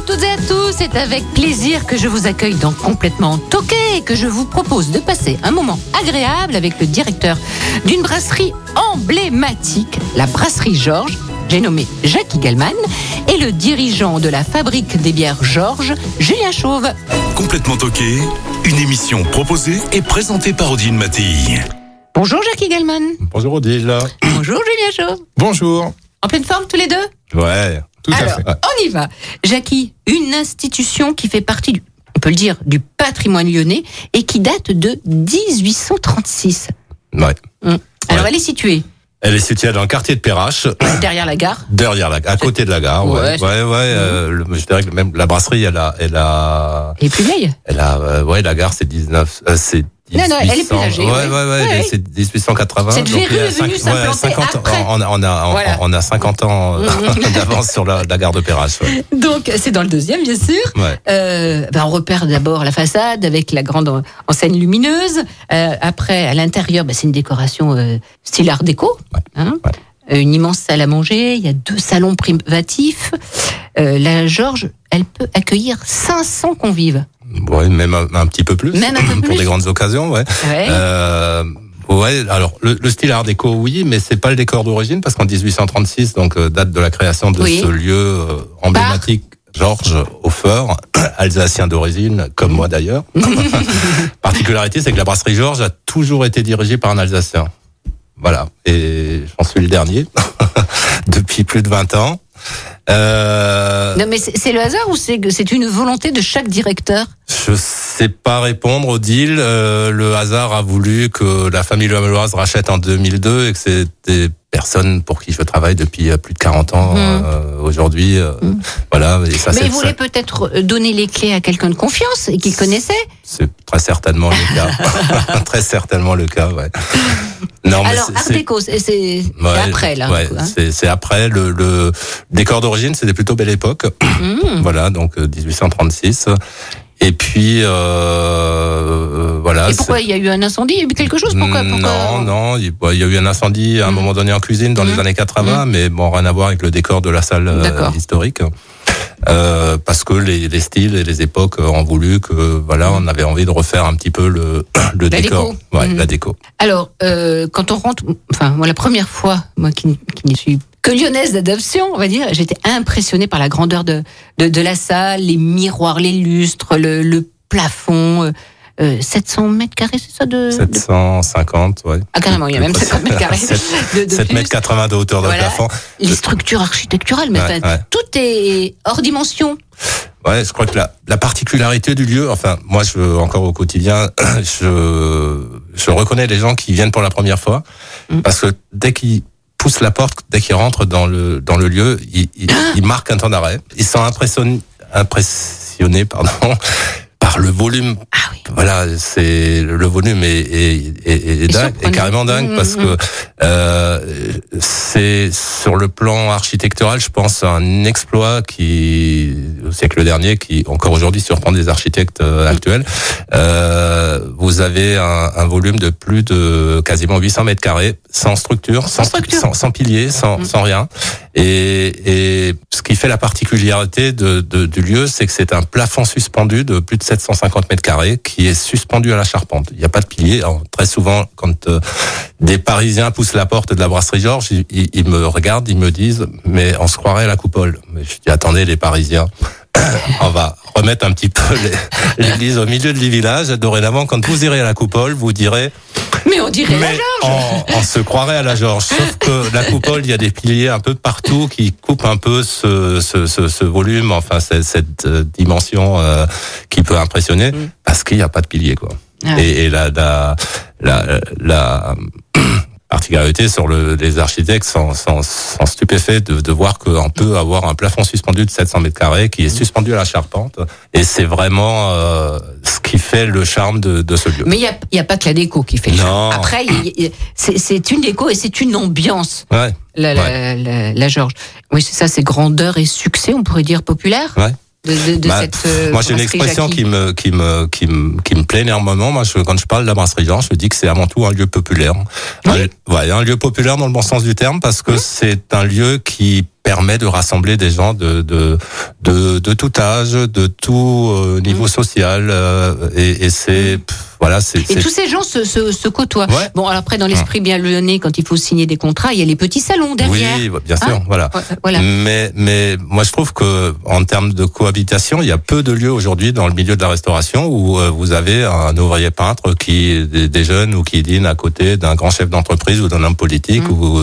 À toutes et à tous, c'est avec plaisir que je vous accueille dans Complètement Toqué et que je vous propose de passer un moment agréable avec le directeur d'une brasserie emblématique, la brasserie Georges, j'ai nommé Jacques Galman, et le dirigeant de la fabrique des bières Georges, Julien Chauve. Complètement toqué, une émission proposée et présentée par Odile Mattei. Bonjour Jacques Galman. Bonjour Odile. Bonjour Julien Chauve. Bonjour. En pleine forme tous les deux? Ouais, tout Alors, à fait. on y va. Jackie, une institution qui fait partie, du, on peut le dire, du patrimoine lyonnais et qui date de 1836. Ouais. Hum. Alors, elle est située Elle est située dans le quartier de Perrache, derrière la gare. derrière la, à côté de la gare. Ouais, Ouais, ouais, ouais. euh, le- je dirais que même la brasserie, elle a, elle a, Elle est plus vieille. elle a, euh, ouais, la gare, c'est 19, euh, c'est Non, non, elle est plus 1800, âgée, Ouais, ouais. ouais, c'est 1880. Cette verrue est venue s'implanter 50 ans, après. on a, on a, on, Voilà. on a 50 ans d'avance sur la, la gare de Perrache. Ouais. Donc, c'est dans le deuxième, bien sûr. Ouais. Euh, ben, on repère d'abord la façade avec la grande en- enseigne lumineuse. Euh, après, à l'intérieur, ben, c'est une décoration euh, style art déco. hein. Une immense salle à manger. Il y a deux salons privatifs. Euh, la Georges, elle peut accueillir 500 convives. Ouais, même un, un petit peu plus. Même un peu Pour plus. des grandes occasions, ouais. Ouais. Euh, ouais, alors le, le style art déco, oui, mais c'est pas le décor d'origine parce qu'en 1836, donc euh, date de la création de Oui. ce lieu euh, emblématique. Georges Hofer, alsacien d'origine, comme moi d'ailleurs. Particularité, c'est que la brasserie Georges a toujours été dirigée par un Alsacien. Voilà, et j'en suis le dernier depuis plus de 20 ans. Euh, Non, mais c'est le hasard ou c'est une volonté de chaque directeur? Je sais pas répondre au deal. Euh, le hasard a voulu que la famille Lamelloise rachète en 2002 et que c'est des personnes pour qui je travaille depuis euh, plus de 40 ans Mhm. euh, aujourd'hui. euh, Voilà. Et ça, Mais il voulait peut-être donner les clés à quelqu'un de confiance et qu'il connaissait. c'est très certainement le cas. très certainement le cas. Ouais. Non, mais Alors, Art déco, c'est Ouais, après, là. ouais, hein. c'est, après le, le décor d'origine, c'était plutôt belle époque. Mmh. Voilà, donc euh, 1836. Et puis euh, euh, voilà. Et pourquoi il y a eu un incendie? Il y a eu quelque chose? Pourquoi, pourquoi? Non, non, il y a eu un incendie à un Mhm. moment donné en cuisine dans les années 80, mais bon, rien à voir avec le décor de la salle euh, historique. Euh, parce que les, les styles et les époques euh, ont voulu que voilà, on avait envie de refaire un petit peu le, le La décor, déco. ouais, Mhm. la déco. Alors, euh, quand on rentre, enfin, moi, la première fois, moi qui, qui ne suis que lyonnaise d'adoption, on va dire, j'étais impressionnée par la grandeur de, de, de la salle, les miroirs, les lustres, le, le plafond. Euh, euh, 700 mètres carrés, c'est ça de, de- 750, ouais. Ah, carrément, il y a même 50 mètres carrés. de, de 7 plus. mètres 80 de hauteur de Voilà. plafond. Les structures architecturales, mais Ouais, ouais. tout est hors dimension. Ouais, je crois que la, la particularité du lieu, enfin, moi, je encore au quotidien, je, je reconnais les gens qui viennent pour la première fois, Mm. parce que dès qu'ils poussent la porte, dès qu'ils rentrent dans le dans le lieu, ils, ils, ils marquent un temps d'arrêt. Ils sont impressionnés, impressionnés, pardon, par le volume. Ah oui. Voilà, c'est le volume est, est, est, dingue, est carrément dingue Mm, parce mm. que euh, c'est sur le plan architectural, je pense, un exploit qui au siècle dernier, qui encore aujourd'hui surprend des architectes euh, actuels. Euh, vous avez un, un volume de plus de quasiment 800 mètres carrés, sans structure, sans, structure. sans, sans piliers, sans, sans rien. Et, et ce qui fait la particularité de, de- du lieu, c'est que c'est un plafond suspendu de plus de 750 mètres carrés qui est suspendu à la charpente. Il n'y a pas de pilier. Très souvent, quand euh, des Parisiens poussent la porte de la brasserie Georges, ils me regardent, ils me disent, mais on se croirait à la coupole. Mais je dis, attendez, les Parisiens. On va remettre un petit peu l'église au milieu du village. Dorénavant, quand vous irez à la coupole, vous direz Mais on dirait la Georges. on, on se croirait à la Georges. Sauf que la coupole, il y a des piliers un peu partout qui coupent un peu ce, ce, ce, ce volume, enfin cette, cette, euh, dimension euh, qui peut impressionner, Mm. parce qu'il n'y a pas de pilier, quoi. Ah. Et, et la, la, la, la, particularité sur le, les architectes sont, sont, sont stupéfaits de, de voir qu'on peut avoir un plafond suspendu de 700 mètres carrés qui est suspendu à la charpente et c'est vraiment euh, ce qui fait le charme de, de ce lieu. Mais il n'y a, y a pas que la déco qui fait le Non. charme. Après, c'est une déco et c'est une ambiance, Ouais, la, la, la, la Georges. Oui, c'est ça, c'est grandeur et succès, on pourrait dire, populaire ouais. De, de, de Bah, cette euh, moi, j'ai une expression Jackie. qui me, qui me, qui me, qui me plaît énormément. Moi, je, quand je parle de la brasserie Jean, je dis que c'est avant tout un lieu populaire. Un, ouais, un lieu populaire dans le bon sens du terme parce que c'est un lieu qui permet de rassembler des gens de de de, de tout âge, de tout euh, niveau social, euh, et, et c'est pff, voilà, c'est Et tous ces gens se, se, se côtoient. Ouais. Bon, alors après, dans l'esprit bien lyonnais, quand il faut signer des contrats, il y a les petits salons derrière. oui, bien sûr, Hein voilà. Ouais, Voilà. Mais, mais moi, je trouve que en termes de cohabitation, il y a peu de lieux aujourd'hui dans le milieu de la restauration où euh, vous avez un ouvrier peintre qui des, des jeunes ou qui dîne à côté d'un grand chef d'entreprise ou d'un homme politique ou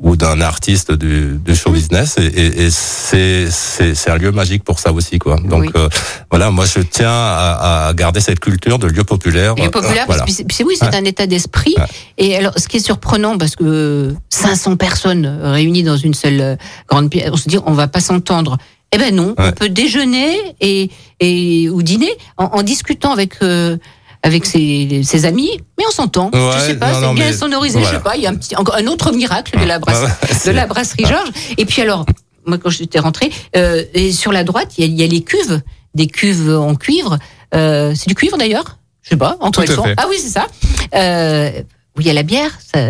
ou d'un artiste du, du show business. Et, et, et c'est un lieu magique pour ça aussi, quoi. Donc Oui. euh, voilà, moi, je tiens à, à garder cette culture de lieu populaire. Lieu populaire, Voilà. que c'est- oui, c'est Ouais. un état d'esprit. Ouais. Et alors, ce qui est surprenant, parce que 500 personnes réunies dans une seule euh, grande pièce, on se dit, on va pas s'entendre. Eh ben non, Ouais. on peut déjeuner et, et ou dîner en, en discutant avec euh, avec ses, ses amis, mais on s'entend. je Ouais, sais pas, c'est bien mais sonorisé. Je voilà. sais pas, il y a un petit encore un autre miracle de la brasserie, de la brasserie Georges. Et puis alors, moi quand j'étais rentrée, euh, et sur la droite, il y, a, il y a les cuves, des cuves en cuivre. Euh, c'est du cuivre d'ailleurs? Je sais pas, en Tout à toile fait. Ah oui, c'est ça. Euh, où il y a la bière. Ça,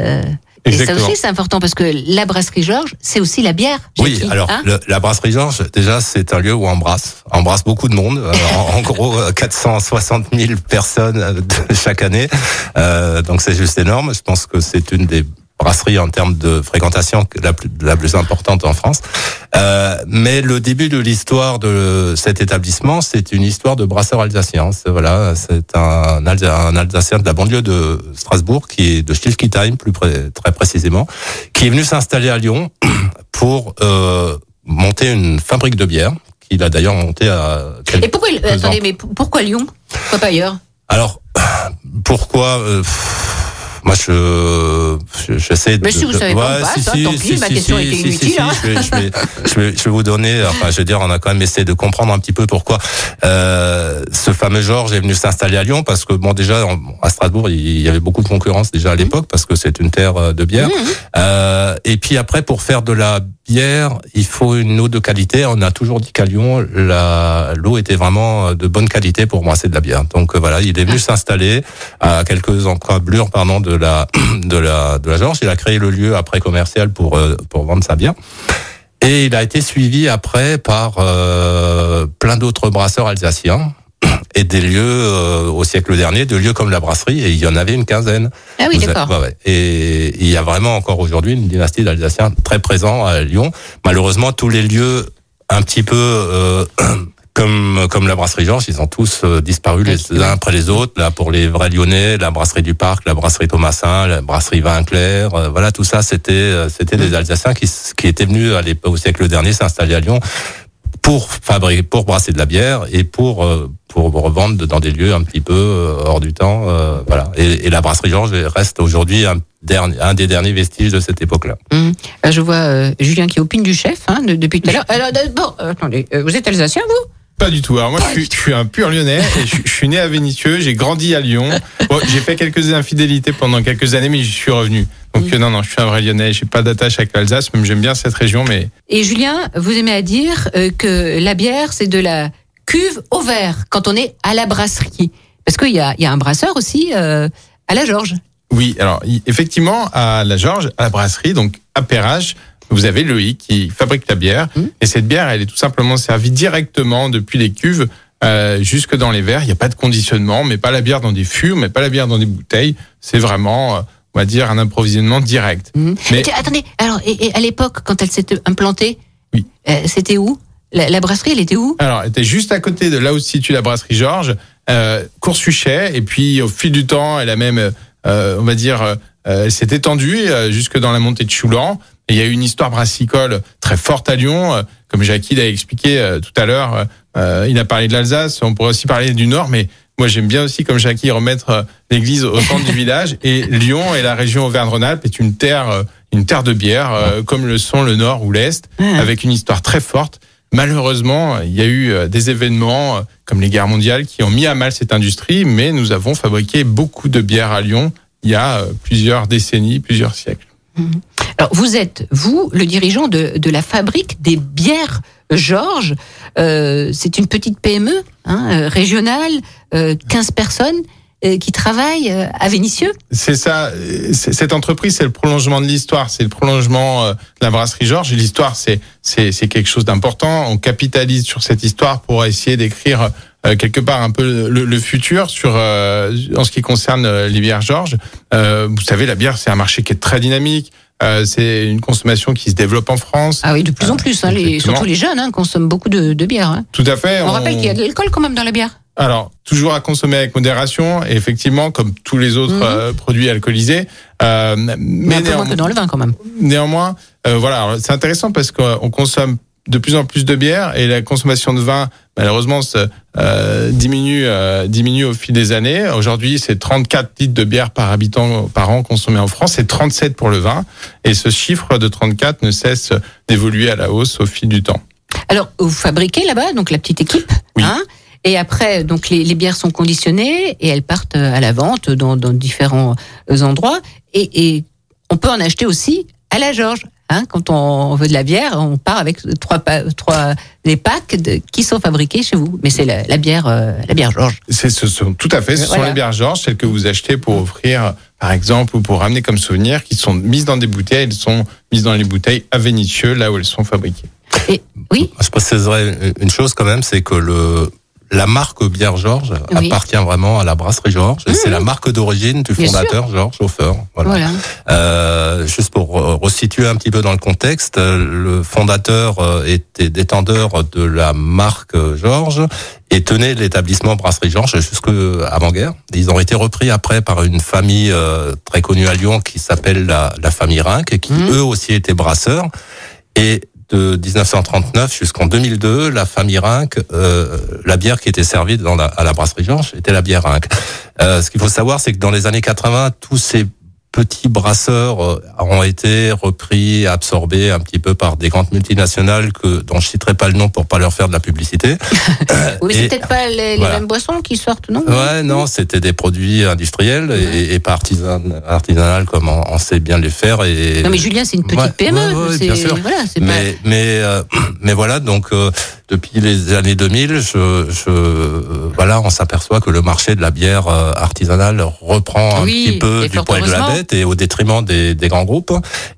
et ça aussi, c'est important parce que la brasserie Georges, c'est aussi la bière. Oui, alors hein le- la brasserie Georges, déjà, c'est un lieu où on embrasse, on embrasse beaucoup de monde. Euh, en, en gros, euh, 460 000 personnes euh, de- chaque année. Euh, donc c'est juste énorme. Je pense que c'est une des brasseries en termes de fréquentation la plus, la plus importante en France. Euh, mais le début de l'histoire de cet établissement, c'est une histoire de brasseur alsacien. C'est voilà, c'est un, un Alsacien de la banlieue de Strasbourg, qui est de Stilkisheim plus près- très précisément, qui est venu s'installer à Lyon pour euh, monter une fabrique de bière qu'il a d'ailleurs monté à Et pourquoi, deux attendez, mais pourquoi Lyon? Pourquoi pas ailleurs? Alors pourquoi euh, moi je je- j'essaie de Mais si vous savez pas, on passe, hein, tant pis, ma question était inutile, hein. je, vais, je, vais, je, vais, je vais vous donner enfin je veux dire on a quand même essayé de comprendre un petit peu pourquoi euh, ce fameux Georges est venu s'installer à Lyon parce que bon déjà à Strasbourg il y avait beaucoup de concurrence déjà à l'époque parce que c'est une terre euh, de bière euh, et puis après, pour faire de la bière, il faut une eau de qualité. On a toujours dit qu'à Lyon, la- l'eau était vraiment de bonne qualité pour brasser de la bière. Donc euh, voilà, il est venu s'installer à quelques encablures pardon de la de la de la Georges. Il a créé le lieu après commercial pour euh, pour vendre sa bière. Et il a été suivi après par euh, plein d'autres brasseurs alsaciens et des lieux euh, au siècle dernier, de lieux comme la brasserie, et il y en avait une quinzaine. Ah oui, d'accord. ouais. Et il y a vraiment encore aujourd'hui une dynastie d'Alsaciens très présent à Lyon. Malheureusement, tous les lieux un petit peu euh, comme comme la brasserie Georges, ils ont tous euh, disparu les Oui. uns après les autres. Là, pour les vrais Lyonnais, la brasserie du Parc, la brasserie Thomasin, la brasserie Vinclair, euh, voilà, tout ça, c'était euh, c'était des Alsaciens qui qui étaient venus à l'époque au siècle dernier s'installer à Lyon pour fabriquer, pour brasser de la bière et pour euh, pour revendre dans des lieux un petit peu hors du temps, euh, voilà. Et, et la brasserie Georges reste aujourd'hui un dernier, un des derniers vestiges de cette époque-là. Là, je vois euh, Julien qui opine du chef hein, de- depuis tout à l'heure. Alors euh, attendez, euh, vous êtes alsacien vous? Pas du tout. Alors moi, je suis, je suis un pur lyonnais. Et je, je suis né à Vénissieux. J'ai grandi à Lyon. Bon, j'ai fait quelques infidélités pendant quelques années, mais j'y suis revenu. Donc non, non, je suis un vrai lyonnais. J'ai pas d'attache avec l'Alsace, même j'aime bien cette région, mais Et Julien, vous aimez à dire euh, que la bière, c'est de la cuve au verre quand on est à la brasserie. Parce qu'il y a, il y a un brasseur aussi euh, à la Georges. oui. Alors effectivement, à la Georges, à la brasserie, donc à Perrache, vous avez Loïc qui fabrique la bière. Mhm. Et cette bière, elle est tout simplement servie directement depuis les cuves. euh, jusque dans les verres, il n'y a pas de conditionnement, mais pas la bière dans des fûts, mais pas la bière dans des bouteilles. C'est vraiment, euh, on va dire, un approvisionnement direct. Mhm. Mais- Et attendez, alors et, et à l'époque, quand elle s'était implantée, Oui. euh, c'était où? La, la brasserie, elle était où? Alors, elle était juste à côté de là où se situe la brasserie Georges, euh, Coursuchet, et puis au fil du temps, elle a même, euh, on va dire, euh, elle s'est étendue euh, jusque dans la montée de Choulan. Et il y a eu une histoire brassicole très forte à Lyon, euh, comme Jackie l'a expliqué euh, tout à l'heure. euh, il a parlé de l'Alsace, on pourrait aussi parler du Nord, mais moi j'aime bien aussi, comme Jackie, remettre l'église au centre du village. Et Lyon et la région Auvergne-Rhône-Alpes est une terre, une terre de bière, euh, comme le sont le Nord ou l'Est, avec une histoire très forte. Malheureusement, il y a eu des événements comme les guerres mondiales qui ont mis à mal cette industrie, mais nous avons fabriqué beaucoup de bières à Lyon il y a plusieurs décennies, plusieurs siècles. Alors, vous êtes, vous, le dirigeant de, de la fabrique des bières Georges. Euh, c'est une petite PME hein, euh, régionale, euh, 15 personnes euh, qui travaillent euh, à Vénissieux. C'est ça. Cette entreprise, c'est le prolongement de l'histoire. C'est le prolongement de la brasserie Georges. Et l'histoire, c'est quelque chose d'important. On capitalise sur cette histoire pour essayer d'écrire quelque part un peu le, le futur sur euh, en ce qui concerne euh, les bières Georges. Euh, vous savez, la bière, c'est un marché qui est très dynamique. Euh, c'est une consommation qui se développe en France. Ah oui, de plus en plus. Hein, les, surtout les jeunes hein, consomment beaucoup de, de bière. Hein. Tout à fait. On, rappelle qu'il y a de l'alcool quand même dans la bière. Alors, toujours à consommer avec modération, et effectivement, comme tous les autres Mhm. euh, produits alcoolisés. Euh, Mais, mais un peu moins que dans le vin quand même. Néanmoins, euh, voilà, c'est intéressant parce qu'on consomme de plus en plus de bière et la consommation de vin, malheureusement, se, euh, diminue, euh, diminue au fil des années. Aujourd'hui, c'est 34 litres de bière par habitant par an consommés en France, c'est 37 pour le vin. Et ce chiffre de 34 ne cesse d'évoluer à la hausse au fil du temps. Alors, vous fabriquez là-bas, donc la petite équipe. Oui. Hein, et après, donc les, les bières sont conditionnées et elles partent à la vente dans, dans différents euh, endroits. Et, et on peut en acheter aussi à la Georges. Hein, quand on veut de la bière, on part avec trois, trois les packs de, qui sont fabriqués chez vous. Mais c'est la, la bière, euh, la bière Georges. C'est ce sont tout à fait, ce sont les bières Georges, celles que vous achetez pour offrir, par exemple, ou pour ramener comme souvenir, qui sont mises dans des bouteilles. Elles sont mises dans les bouteilles à Vénissieux, là où elles sont fabriquées. Et oui, Je préciserais une chose quand même, c'est que le la marque Bière Georges Oui. appartient vraiment à la brasserie Georges. C'est la marque d'origine du fondateur Georges Hofer. Voilà. voilà. Euh, juste pour re- resituer un petit peu dans le contexte, le fondateur euh, était détendeur de la marque Georges et tenait l'établissement Brasserie Georges jusque avant-guerre. Ils ont été repris après par une famille euh, très connue à Lyon qui s'appelle la, la famille Rinck et qui Mhm. eux aussi étaient brasseurs. Et de 1939 jusqu'en 2002, la famille Rinck, euh, la bière qui était servie dans la, à la brasserie Georges était la bière Rinck. Euh, ce qu'il faut savoir, c'est que dans les années 80, tous ces petits brasseurs euh, ont été repris, absorbés un petit peu par des grandes multinationales que dont je citerai pas le nom pour pas leur faire de la publicité. Oui, mais Et- c'est peut-être pas les, mêmes boissons qui sortent, non? Ouais, non, c'était des produits industriels et, et pas artisan, artisanal comme on, on sait bien les faire. Et Non, mais Julien, c'est une petite Ouais, PME. ouais, ouais, c'est bien sûr. voilà, c'est pas. mais mais euh, mais voilà donc euh, depuis les années 2000 je, je voilà on s'aperçoit que le marché de la bière euh, artisanale reprend un petit peu du poil de la bête et au détriment des, des grands groupes.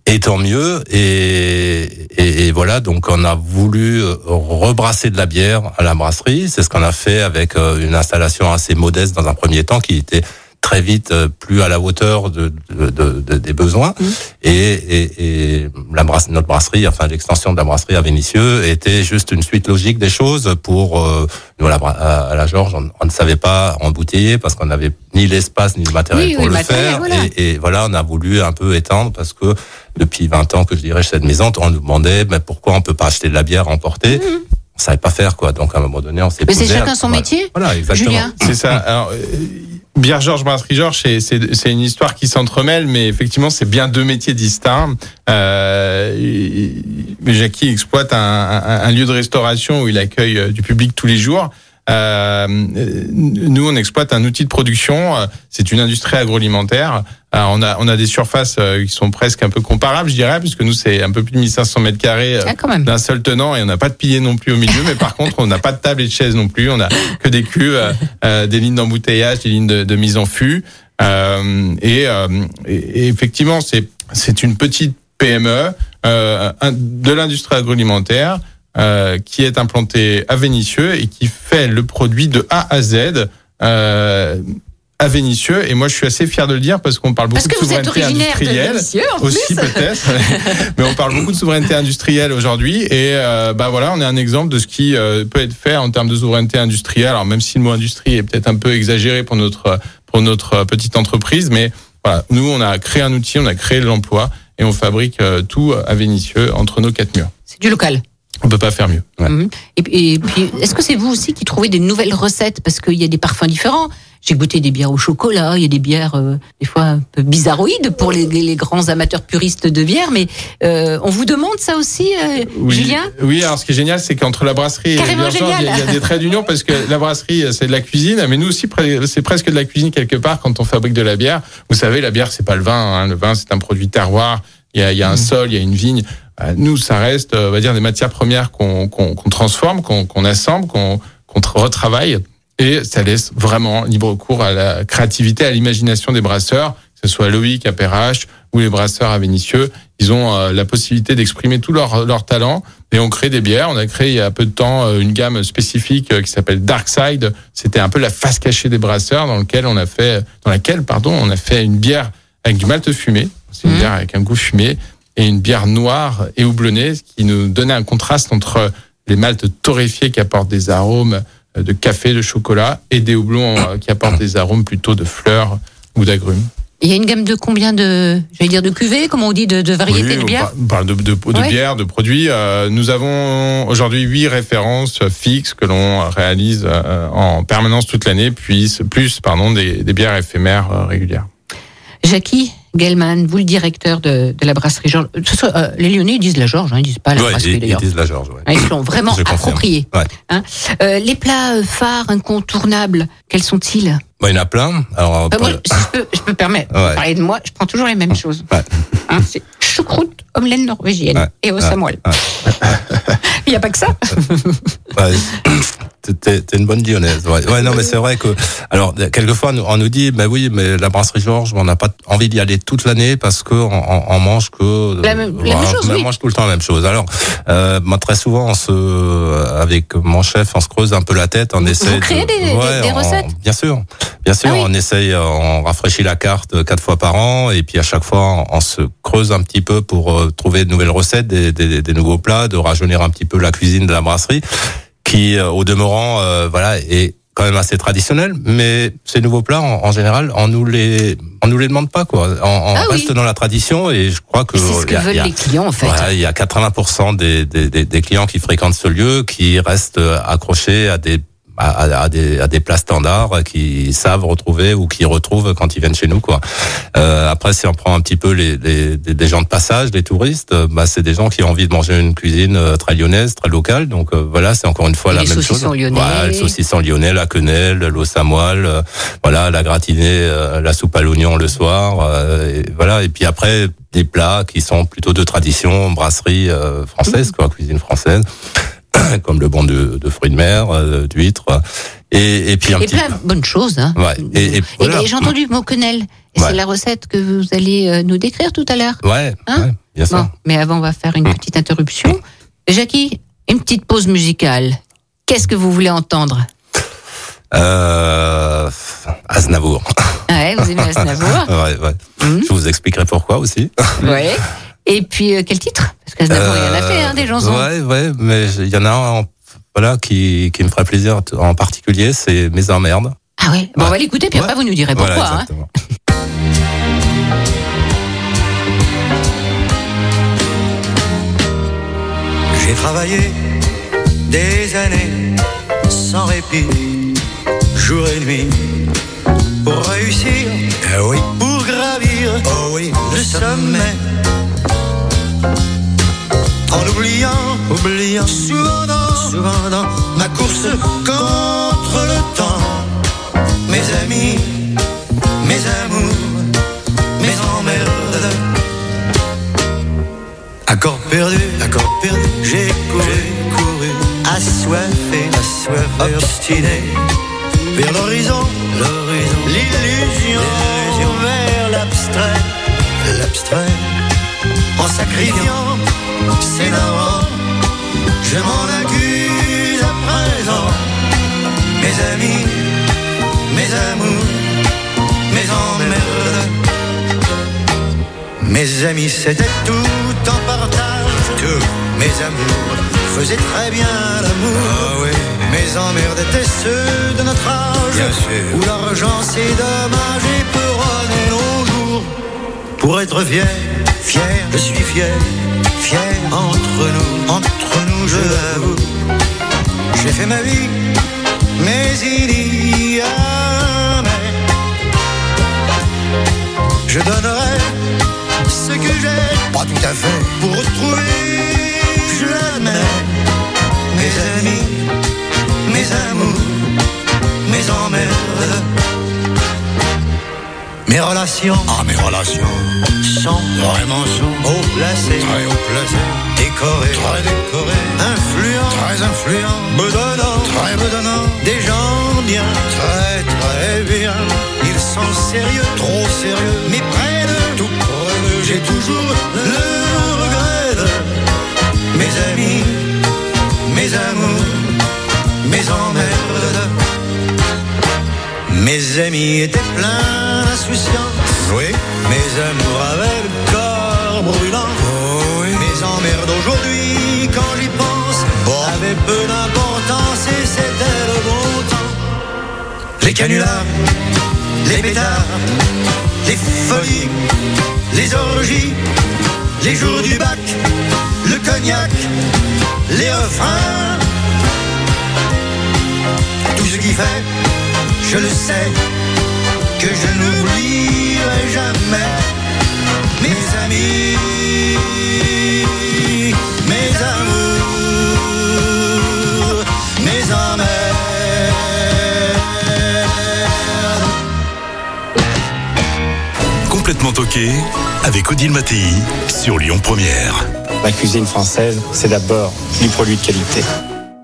Et tant mieux. Et, et, et voilà donc on a voulu euh, rebrasser de la bière à la brasserie. C'est ce qu'on a fait avec euh, une installation assez modeste dans un premier temps qui était très vite euh, plus à la hauteur de, de- de- de- des besoins Mmh. et, et, et la brasse, notre brasserie, enfin l'extension de la brasserie à Vénissieux était juste une suite logique des choses pour euh, nous à la, à, à la Georges, on, on ne savait pas embouteiller parce qu'on n'avait ni l'espace ni le matériel Oui, pour oui, le matériel, faire voilà. et, et voilà on a voulu un peu étendre parce que depuis 20 ans que je dirais chez cette maison, on nous demandait mais pourquoi on peut pas acheter de la bière emportée On savait pas faire quoi, donc à un moment donné on s'est Mmh. Mais c'est chacun son voilà. métier. Voilà, exactement. Julien C'est ça. Alors, euh, Bière Georges, Brasserie Georges, c'est- une histoire qui s'entremêle, mais effectivement, c'est bien deux métiers distincts. Euh, Jackie exploite un, un- un lieu de restauration où il accueille euh, du public tous les jours. Euh, nous, on exploite un outil de production. euh, C'est une industrie agroalimentaire. Alors, on a on a des surfaces euh, qui sont presque un peu comparables, je dirais, puisque nous c'est un peu plus de 1500 mètres carrés euh, Ah, d'un seul tenant et on n'a pas de pilier non plus au milieu. mais par contre, on n'a pas de table et de chaise non plus. On a que des cuves, euh, des lignes d'embouteillage, des lignes de, de mise en fût. Euh, et, euh, et- et effectivement, c'est c'est une petite PME euh, de l'industrie agroalimentaire euh, qui est implantée à Vénissieux et qui fait le produit de A à Z. Euh, à Vénissieux. Et moi je suis assez fier de le dire parce qu'on parle beaucoup de vous êtes souveraineté de industrielle. En aussi peut-être. Mais on parle beaucoup de souveraineté industrielle aujourd'hui. Et euh, bah voilà on est un exemple de ce qui euh, peut être fait en termes de souveraineté industrielle. Alors même si le mot industrie est peut-être un peu exagéré pour notre pour notre euh, petite entreprise mais voilà nous on a créé un outil on a créé l'emploi et on fabrique euh, tout à Vénissieux entre nos quatre murs. C'est du local. On peut pas faire mieux. Ouais. Mhm. Et, puis- et puis, est-ce que c'est vous aussi qui trouvez des nouvelles recettes? Parce qu'il y a des parfums différents. J'ai goûté des bières au chocolat, il y a des bières euh, des fois un peu bizarroïdes pour les, les grands amateurs puristes de bière, mais euh, on vous demande ça aussi, euh, Oui, Julien? Oui, alors ce qui est génial, c'est qu'entre la brasserie et Carrément les bières Georges, il y, a- y des traits d'union parce que la brasserie, c'est de la cuisine, mais nous aussi, c'est presque de la cuisine quelque part quand on fabrique de la bière. Vous savez, la bière, c'est pas le vin. hein. Le vin, c'est un produit terroir. Il y a, il y a un sol, il y a une vigne. Euh, Nous, ça reste, euh, on va dire, des matières premières qu'on transforme, qu'on qu'on assemble, qu'on qu'on tra- retravaille. Et ça laisse vraiment libre cours à la créativité, à l'imagination des brasseurs, que ce soit Loïc à Perrache ou les brasseurs à Vénissieux. Ils ont euh, la possibilité d'exprimer tout leur, leur talent et on crée des bières. On a créé il y a peu de temps une gamme spécifique qui s'appelle Dark Side. C'était un peu la face cachée des brasseurs dans lequel on a fait, dans laquelle, pardon, on a fait une bière avec du malt fumé. C'est une Mhm. bière avec un goût fumé et une bière noire et houblonnée, ce qui nous donnait un contraste entre les maltes torréfiés qui apportent des arômes euh, de café, de chocolat et des houblons euh, qui apportent des arômes plutôt de fleurs ou d'agrumes. Il y a une gamme de combien de, j'allais dire de cuvées, comment on dit, de, de variétés Oui, de bières parle de, de, de Ouais. bières, de produits. Euh, nous avons aujourd'hui huit références fixes que l'on réalise euh, en permanence toute l'année, puis plus pardon des, des bières éphémères euh, régulières. Jackie Gelman, vous le directeur de, de la brasserie Georges. Soit, euh, les Lyonnais ils disent la Georges, hein, ils disent pas la Ouais, brasserie ils, ils d'ailleurs. disent la Georges. Ouais. Ils l'ont vraiment Je confirme. approprié. Ouais. Hein. Euh, les plats euh, phares incontournables, quels sont-ils? Bon, il y en a plein. Alors, Bah, moi, pas- si je peux, je peux permettre de parler de moi, je prends toujours les mêmes choses. Hein, c'est choucroute, omelette norvégienne et au samoil. Il n'y a pas que ça. Ouais, t'es- une bonne lyonnaise. Ouais, ouais non, mais c'est vrai que, alors, quelquefois, on nous dit, mais oui, mais la brasserie Georges, on n'a pas envie d'y aller toute l'année parce que on, on- mange que La même- la même chose, on oui. mange tout le temps la même chose. Alors, euh, moi, très souvent, on se, avec mon chef, on se creuse un peu la tête, on essaie. créez de- des- des- des on- recettes? Bien sûr, bien sûr, Ah oui. on essaye, on rafraîchit la carte quatre fois par an, et puis à chaque fois, on se creuse un petit peu pour euh, trouver de nouvelles recettes, des, des, des nouveaux plats, de rajeunir un petit peu la cuisine de la brasserie qui, euh, au demeurant, euh, voilà, est quand même assez traditionnel. Mais ces nouveaux plats, en, en général, on nous les, on nous les demande pas quoi. On, on Ah oui. reste dans la tradition et je crois que C'est ce que a- veulent a- les clients, en fait. voilà, il y a 80% des, des, des, des clients qui fréquentent ce lieu qui restent euh, accrochés à des à, à- à des, à des plats standards qui savent retrouver ou qui retrouvent quand ils viennent chez nous quoi. Euh, après si on prend un petit peu les, les, des gens de passage, les touristes, euh, bah c'est des gens qui ont envie de manger une cuisine euh, très lyonnaise, très locale. Donc euh, voilà, c'est encore une fois la les même chose. saucissons lyonnais. Voilà, le saucisson lyonnais, la quenelle, l'eau samoile, euh, voilà, la gratinée, la soupe à l'oignon le soir, euh, et voilà. Et puis après des plats qui sont plutôt de tradition, brasserie euh, française, quoi, cuisine française, comme le bon de, de fruits de mer, euh, d'huîtres, et, et puis un Et petit. plein de bonnes choses. Hein. Ouais, et- et voilà. j'ai entendu mon quenelle. Ouais. C'est la recette que vous allez euh, nous décrire tout à l'heure. Ouais, Hein ouais, bien sûr. Bon, mais avant, on va faire une petite interruption. Jackie, une petite pause musicale. Qu'est-ce que vous voulez entendre? Euh, Aznavour. Ah ouais, vous aimez Aznavour? Ouais, ouais. Mhm. Je vous expliquerai pourquoi aussi. Ouais. Et puis, euh, quel titre? Parce qu'Aznavour, il en a fait, hein, des chansons. Ouais, ouais, mais il y en a un en- voilà, qui, qui me ferait plaisir en particulier, c'est Mes emmerdes. Ah ouais? Bon, on va l'écouter, puis après, Ouais. vous nous direz pourquoi. Voilà, hein. J'ai travaillé des années sans répit, jour et nuit, pour réussir, oui. pour gravir oui. le sommet. En oubliant, oubliant souvent dans, souvent dans ma course contre le temps, mes amis, mes amours, mes emmerdes. Accord perdu, accord perdu, j'ai couru, couru, assoiffé, assoiffé, obstiné, vers l'horizon, l'horizon, l'illusion, vers l'abstrait, l'abstrait, en sacrifiant, s'énervant, je m'en accuse à présent, mes amis, mes amours, mes emmerdes. Mes amis, c'était tout en partage. Tout. Mes amours faisaient très bien l'amour. Mes emmerdes étaient ceux de notre âge. Où l'argent, c'est dommage et peut nos jours. Pour être fier, fier, je suis fier. fier entre nous, entre nous, je l'avoue. J'ai fait ma vie, mais il y a mais. Je donnerai ce que j'ai, pas tout à fait, pour retrouver, je mes amis, mes amours, mes emmerdes. Mes relations, ah mes relations, sont vraiment sont haut placées, très haut placées, décorées, très décorées, influents, très influents, bedonnants, très bedonnants, des gens bien, très très bien. Ils sont sérieux, trop sérieux, mais près de tout. Près j'ai toujours le regret de mes amis, mes amours, mes emmerdes. Mes amis étaient pleins d'insouciance. Oui. Mes amours avaient le corps brûlant. oui. Mes emmerdes aujourd'hui, quand j'y pense, avaient peu d'importance et c'était le bon temps. Les canulars, les pétards, les folies, les orgies, les jours du bac, le cognac, les refrains. Tout ce qui fait je le sais, que je n'oublierai jamais mes amis, mes amours, mes emmers. Complètement toqué avec Odile Mattei sur Lyon Première. La cuisine française, c'est d'abord du produit de qualité.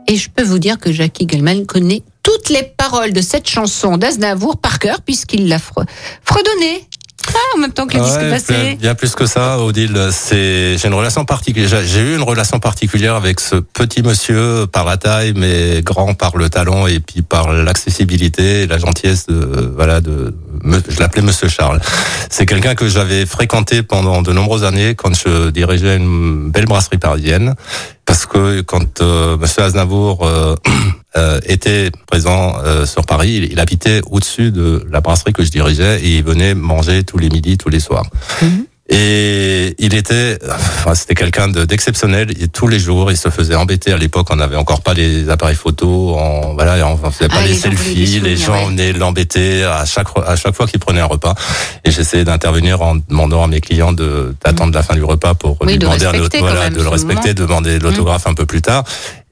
Et je peux vous dire que Jackie Gellman connaît toutes les paroles de cette chanson d'Aznavour par cœur, puisqu'il l'a fre- fredonnée. Ah, en même temps que le disque Ouais, passé. bien- Bien plus que ça, Odile. C'est, j'ai une relation particulière. J'ai- eu une relation particulière avec ce petit monsieur par la taille, mais grand par le talent et puis par l'accessibilité et la gentillesse de, voilà, de, je l'appelais Monsieur Charles. C'est quelqu'un que j'avais fréquenté pendant de nombreuses années quand je dirigeais une belle brasserie parisienne. Parce que quand euh, Monsieur Aznavour euh, euh, était présent euh, sur Paris, il, il habitait au-dessus de la brasserie que je dirigeais et il venait manger tous les midis, tous les soirs. Et il était, enfin, c'était quelqu'un de- d'exceptionnel. Et tous les jours, il se faisait embêter. À l'époque, on n'avait encore pas les appareils photo, on, voilà, on faisait pas Ah, les, selfies. Les gens ouais. venaient l'embêter à chaque à chaque fois qu'il prenait un repas. Et j'essayais d'intervenir en demandant à mes clients de d'attendre la fin du repas pour Oui, lui de demander quand voilà, de le respecter, moment. demander l'autographe un peu plus tard.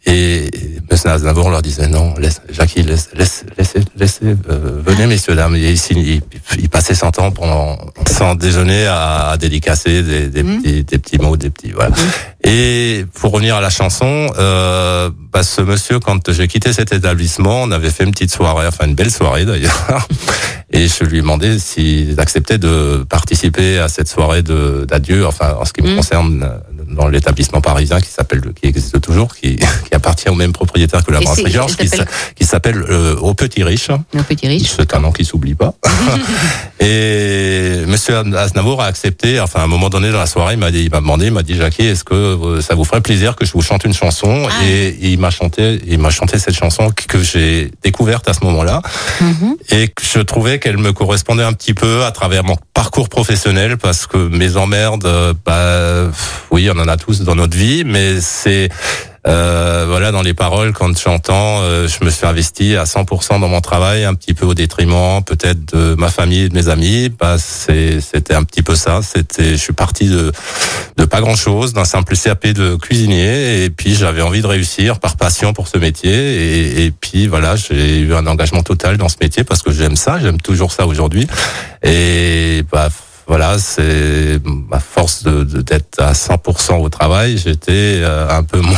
Et M. Aznavour leur disait non, laisse, Jackie, laisse, laisse, laissez, laissez, euh, venez messieurs dames. Et ici, il, il passait son temps pendant sans déjeuner à, à dédicacer des, des, petits, des petits mots, des petits voilà. Et pour revenir à la chanson, euh, bah, ce monsieur, quand j'ai quitté cet établissement, on avait fait une petite soirée, enfin une belle soirée d'ailleurs. Et je lui ai demandé s'il acceptait de participer à cette soirée de d'adieu, enfin en ce qui me Mm. concerne, dans l'établissement parisien qui s'appelle, qui existe toujours, qui, qui appartient au même propriétaire que la brasserie Georges, qui s'appelle- euh, Au Petit Riche. Nos petits riches. C'est un nom qui s'oublie pas. et Monsieur Aznavour a accepté. Enfin, à un moment donné dans la soirée, il m'a dit, il m'a demandé, il m'a dit, Jackie, est-ce que euh, ça vous ferait plaisir que je vous chante une chanson? Ah. Et il m'a chanté, il m'a chanté cette chanson que j'ai découverte à ce moment-là Mhm. et que je trouvais qu'elle me correspondait un petit peu à travers mon parcours professionnel parce que mes emmerdes, euh, bah, oui, on en a tous dans notre vie, mais c'est euh, voilà, dans les paroles, quand j'entends, euh, je me suis investi à 100% dans mon travail, un petit peu au détriment peut-être de ma famille et de mes amis. Bah, c'était un petit peu ça. C'était, je suis parti de, de pas grand-chose, d'un simple CAP de cuisinier, et puis j'avais envie de réussir par passion pour ce métier. Et, et puis voilà, j'ai eu un engagement total dans ce métier parce que j'aime ça, j'aime toujours ça aujourd'hui. Et bah, voilà, c'est à force d'être à 100% au travail, j'étais euh, un peu moins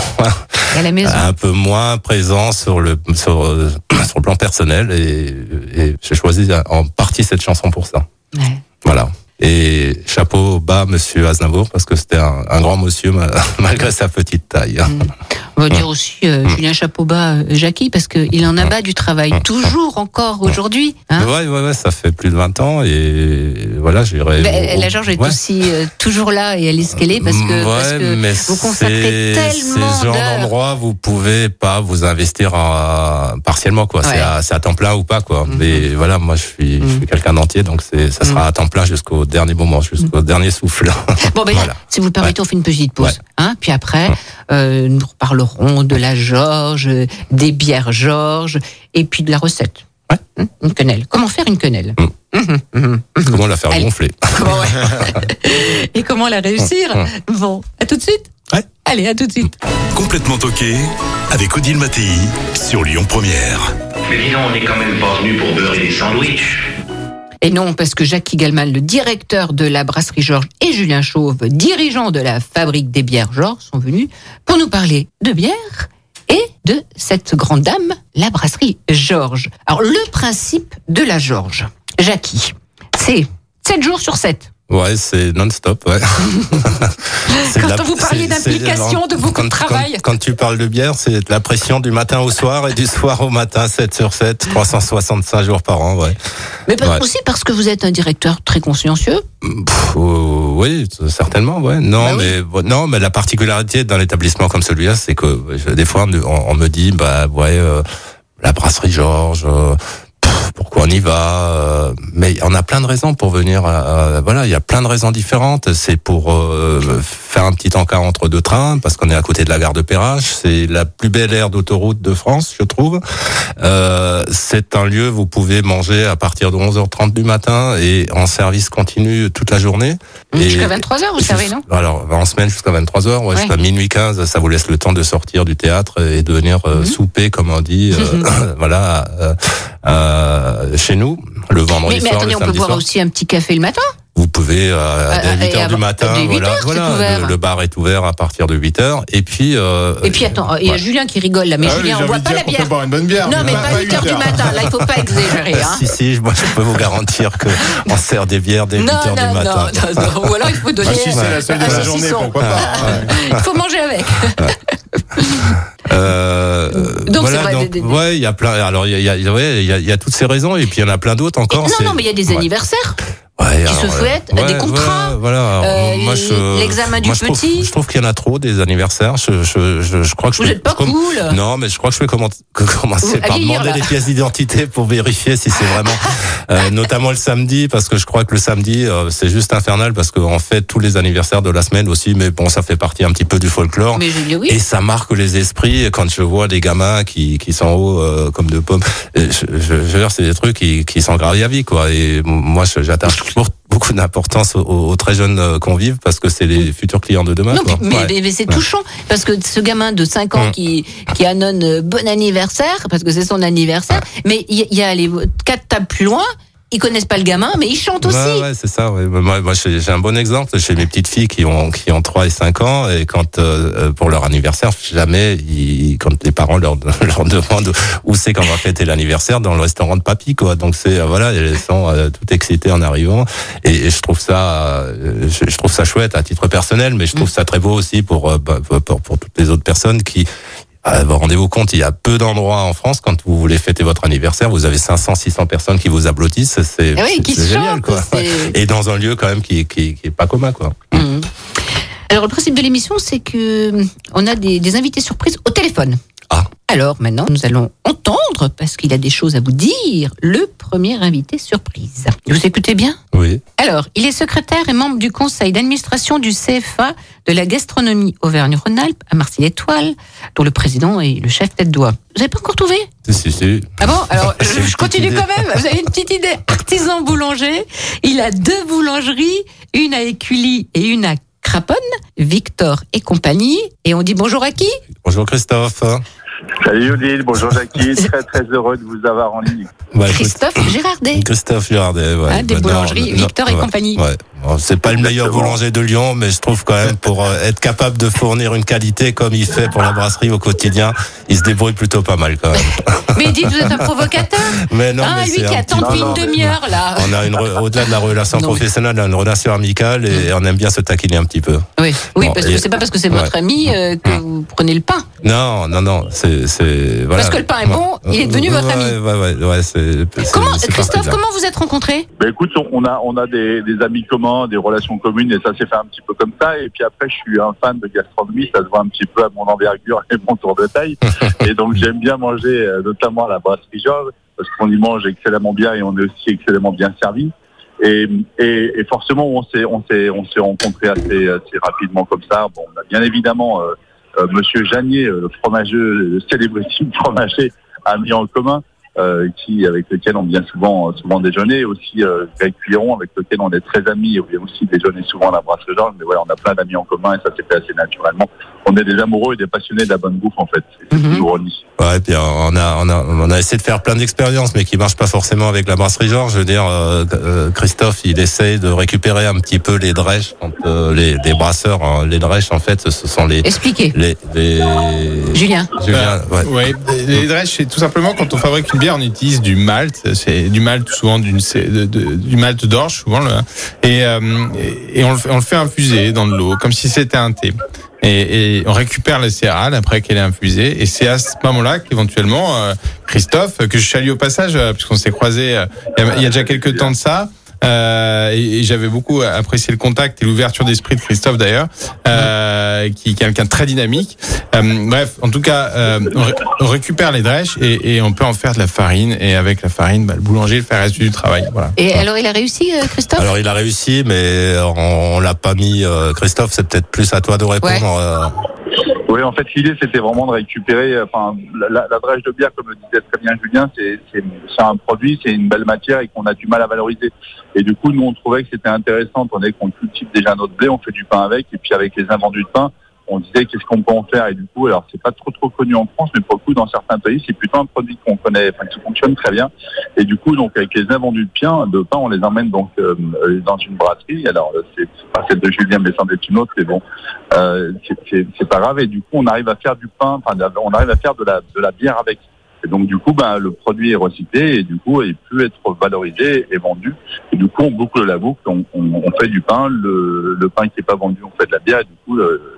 Et à la maison. un peu moins présent sur le sur, euh, sur le plan personnel et, et j'ai choisi en partie cette chanson pour ça. Ouais. Voilà. Et chapeau bas, Monsieur Aznavour, parce que c'était un, un grand monsieur ma- malgré sa petite taille. Mm. On va dire aussi euh, Julien Chapeau bas, euh, Jackie, parce qu'il en a bas du travail, toujours encore aujourd'hui. Hein ouais, ouais, ouais, ça fait plus de 20 ans et voilà, j'irai. Ben, la Georges est ouais. aussi euh, toujours là et elle est ce qu'elle est parce que, parce que mais vous consacrez c'est- tellement Ces genre d'heures. d'endroit, vous pouvez pas vous investir en- partiellement, quoi. C'est à, temps plein ou pas, quoi. Mais voilà, moi, je suis, suis quelqu'un d'entier, donc ça sera à temps plein jusqu'au dernier moment, jusqu'au dernier souffle. Bon, ben, Voilà. si vous le permettez, on fait une petite pause. Ouais. Hein puis après, euh, nous reparlerons de la Georges, des bières Georges, et puis de la recette. Ouais. Hein, une quenelle. Comment faire une quenelle Mhm, mhm. Comment la faire Allez. gonfler Comment, ouais. Et comment la réussir Bon, à tout de suite Ouais. Allez, à tout de suite. Complètement toqué avec Odile Mattei sur Lyon Première. Mais dis donc, on n'est quand même pas venu pour beurrer des sandwichs. Et non, parce que Jacques Galman, le directeur de la brasserie Georges, et Julien Chauve, dirigeant de la fabrique des bières Georges, sont venus pour nous parler de bière et de cette grande dame, la brasserie Georges. Alors, le principe de la Georges, Jackie, c'est 7 jours sur 7. Ouais, c'est non-stop, ouais. Quand la- vous parliez d'implication, de beaucoup de travail. Quand, quand tu parles de bière, c'est de la pression du matin au soir et du soir au matin, 7 sur 7, 365 jours par an, ouais. Mais pas- Ouais. aussi parce que vous êtes un directeur très consciencieux. Pff, euh, oui, certainement, ouais. Non, Bah oui. mais bon, non, mais la particularité d'un établissement comme celui-là, c'est que des fois on, me dit, bah ouais, euh, la brasserie Georges. euh, on y va euh, Mais on a plein de raisons pour venir. à- à- voilà, il y a plein de raisons différentes. C'est pour euh, faire un petit encart entre deux trains parce qu'on est à côté de la gare de Perrache. C'est la plus belle aire d'autoroute de France, je trouve. Euh, c'est un lieu où vous pouvez manger à partir de 11h30 du matin et en service continu toute la journée. Et- Jusqu'à 23h, vous savez, non? Alors, en semaine jusqu'à 23h, ouais, Ouais. jusqu'à minuit 15, ça vous laisse le temps de sortir du théâtre et de venir euh, Mhm. souper, comme on dit, euh, voilà, euh, euh, chez nous, le vendredi Mais, mais soir, attendez, le on peut boire soir. aussi un petit café le matin? Vous pouvez, euh, à Euh, 8 et heures du matin, dès 8 voilà, heures, voilà, le, le bar est ouvert à partir de 8 heures. Et puis, euh, Et puis attends, il y a ouais. Julien qui rigole là, mais Ah Julien, on boit pas la bière. peut boire une bonne bière. Non, mais pas 8 heures du matin, là, il faut pas exagérer. Hein. Si, si, moi, je peux vous garantir que on sert des bières dès 8 Non, heures non, du matin. non, non, non, ou alors il faut donner Ah, si c'est la seule de la journée, pourquoi pas ouais. Il faut manger avec. Euh, Donc, c'est voilà, vrai, donc, des- des- ouais, il y a plein. Alors, il y a, il y a- ouais, y a, il y a toutes ces raisons, et puis il y en a plein d'autres encore. non, c'est- non, mais il y a des ouais. anniversaires. Ouais, qui se des contrats, Voilà, euh, moi, je, l'examen du moi, je trouve- petit. je trouve qu'il y en a trop des anniversaires. Je, je, je, je crois que Vous je êtes pas cool. Non, mais je crois que je vais commencer Vous- par demander les pièces d'identité pour vérifier si c'est vraiment, euh, notamment le samedi, parce que je crois que le samedi euh, c'est juste infernal parce qu'on fait tous les anniversaires de la semaine aussi, mais bon, ça fait partie un petit peu du folklore. Mais je dis oui. Et ça marque les esprits quand je vois des gamins qui, qui sont hauts euh, comme de pommes. Je, je, je veux dire, c'est des trucs qui, qui sont gravés à vie, quoi. Et moi, j'attache beaucoup d'importance aux, aux très jeunes euh, convives parce que c'est les futurs clients de demain. Non, quoi. mais, mais- Ouais. mais c'est touchant parce que ce gamin de 5 ans Mm. qui qui annonce euh, bon anniversaire parce que c'est son anniversaire, mais il y, y a les quatre tables plus loin, ils connaissent pas le gamin, mais ils chantent aussi. Ouais, ouais, c'est ça. Ouais. Moi, moi j'ai j'ai un bon exemple chez mes petites filles qui ont qui ont 3 et 5 ans et quand euh, euh, pour leur anniversaire, jamais ils, quand les parents leur leur demandent où c'est qu'on va fêter l'anniversaire dans le restaurant de papy quoi. Donc c'est euh, voilà, elles sont euh, toutes excitées en arrivant et, et je trouve ça euh, je, je trouve ça chouette à titre personnel, mais je trouve ça très beau aussi pour euh, bah, pour, pour toutes les autres personnes qui rendez-vous compte, il y a peu d'endroits en France quand vous voulez fêter votre anniversaire, vous avez 500, 600 personnes qui vous applaudissent, c'est Eh oui, c'est- génial chantent, quoi. Et dans un lieu quand même qui, qui, qui est pas commun quoi. Mhm. Alors le principe de l'émission, c'est que hum, on a des, des invités surprises au téléphone. Ah. Alors maintenant, nous allons entendre, parce qu'il a des choses à vous dire, le premier invité surprise. Vous écoutez bien? Oui. Alors, il est secrétaire et membre du conseil d'administration du CFA de la gastronomie Auvergne-Rhône-Alpes à Marseille-Étoile, dont le président est le chef tête d'oie. Vous n'avez pas encore trouvé? Si, si, si. Ah bon? Alors, je, continue idée. quand même. Vous avez une petite idée. Artisan boulanger. Il a deux boulangeries, une à Écully et une à Craponne, Victor et compagnie. Et on dit bonjour à qui? Bonjour Christophe. Salut Odile, bonjour Jackie, très très heureux de vous avoir en ligne. Bah, Christophe Gérardet. Christophe Girardet, ouais. Ah, des Bah, boulangeries, non, Victor et ouais, compagnie. Ouais. Bon, c'est pas le meilleur boulanger de Lyon, mais je trouve quand même pour euh, être capable de fournir une qualité comme il fait pour la brasserie au quotidien, il se débrouille plutôt pas mal quand même. Mais dites, vous êtes un provocateur Mais non, Ah, mais lui c'est qui un attend depuis une demi-heure, là. On a une re- au-delà de la relation Non, mais- professionnelle, on a une relation amicale et on aime bien se taquiner un petit peu. Oui, oui Bon, parce et- que c'est pas parce que c'est ouais. votre ami euh, que vous prenez le pain. Non, non, non, c'est, voilà. Parce que le pain est bon, il est devenu votre ami. Ouais, ouais, ouais, c'est, Comment, Christophe, comment vous êtes rencontrés? Ben écoute, on- on a on a des, des amis communs, des relations communes et ça s'est fait un petit peu comme ça. Et puis après, je suis un fan de gastronomie, ça se voit un petit peu à mon envergure et mon tour de taille. et donc j'aime bien manger, euh, notamment à la brasserie Georges, parce qu'on y mange excellemment bien et on est aussi excellemment bien servi. Et, et, et forcément, on s'est on s'est on s'est rencontrés assez assez rapidement comme ça. Bon, on a bien évidemment euh, euh, Monsieur Janier, euh, le fromageux, le célébrissime fromager, a mis en commun. Euh, qui avec lequel on vient souvent souvent déjeuner aussi euh, Greg Cuiron avec lequel on est très amis on vient aussi déjeuner souvent à la brasserie Georges mais voilà on a plein d'amis en commun et ça s'est fait assez naturellement on est des amoureux et des passionnés de la bonne bouffe en fait c'est ce qui nous relie Ouais, puis on a, on a, on a essayé de faire plein d'expériences, mais qui marchent pas forcément avec la brasserie Georges. Je veux dire, euh, euh, Christophe, il essaye de récupérer un petit peu les drèches. Quand, euh, les, les brasseurs, hein, les drèches, en fait, ce sont les, Expliquez. les, les... Julien. Julien, ouais. Ouais, les drèches, c'est tout simplement quand on fabrique une on utilise du malt. C'est du malt souvent d'une, du malt d'orge souvent, et, euh, et on le, fait, on le fait infuser dans de l'eau, comme si c'était un thé. Et, et on récupère la céréale après qu'elle est infusée. Et c'est à ce moment-là qu'éventuellement euh, Christophe, que je salue au passage, euh, puisqu'on s'est croisé euh, il y a- il y a déjà quelques temps de ça. Euh, et, et j'avais beaucoup apprécié le contact et l'ouverture d'esprit de Christophe d'ailleurs, euh, qui, qui est quelqu'un de très dynamique. Euh, bref, en tout cas, euh, on, ré- on récupère les drèches et, et on peut en faire de la farine. Et avec la farine, bah, le boulanger fait le reste du travail. Voilà. Et alors, il a réussi, euh, Christophe? Alors il a réussi, mais on, on l'a pas mis. euh, Christophe, c'est peut-être plus à toi de répondre. euh. Oui, en fait, l'idée, c'était vraiment de récupérer, euh, enfin, la, la, de bière, comme le disait très bien Julien, c'est, un produit, c'est une belle matière et qu'on a du mal à valoriser. Et du coup, nous, on trouvait que c'était intéressant, on est qu'on cultive déjà notre blé, on fait du pain avec, et puis avec les invendus de pain, on disait qu'est-ce qu'on peut en faire. Et du coup, alors, c'est pas trop trop connu en France, mais pour le coup, dans certains pays, c'est plutôt un produit qu'on connaît, enfin, qui fonctionne très bien. Et du coup, donc, avec les invendus de pain, de pain, on les emmène donc euh, euh, dans une brasserie. Alors, euh, c'est pas celle de Julien, mais c'en est une autre, mais bon, euh, c'est- pas grave. Et du coup, on arrive à faire du pain, enfin, on arrive à faire de la, de la bière avec. Et donc, du coup, ben, le produit est recyclé et du coup, il peut être valorisé et vendu. Et du coup, on boucle la boucle, on, on, on fait du pain, le, le pain qui est pas vendu, on fait de la bière et du coup, le-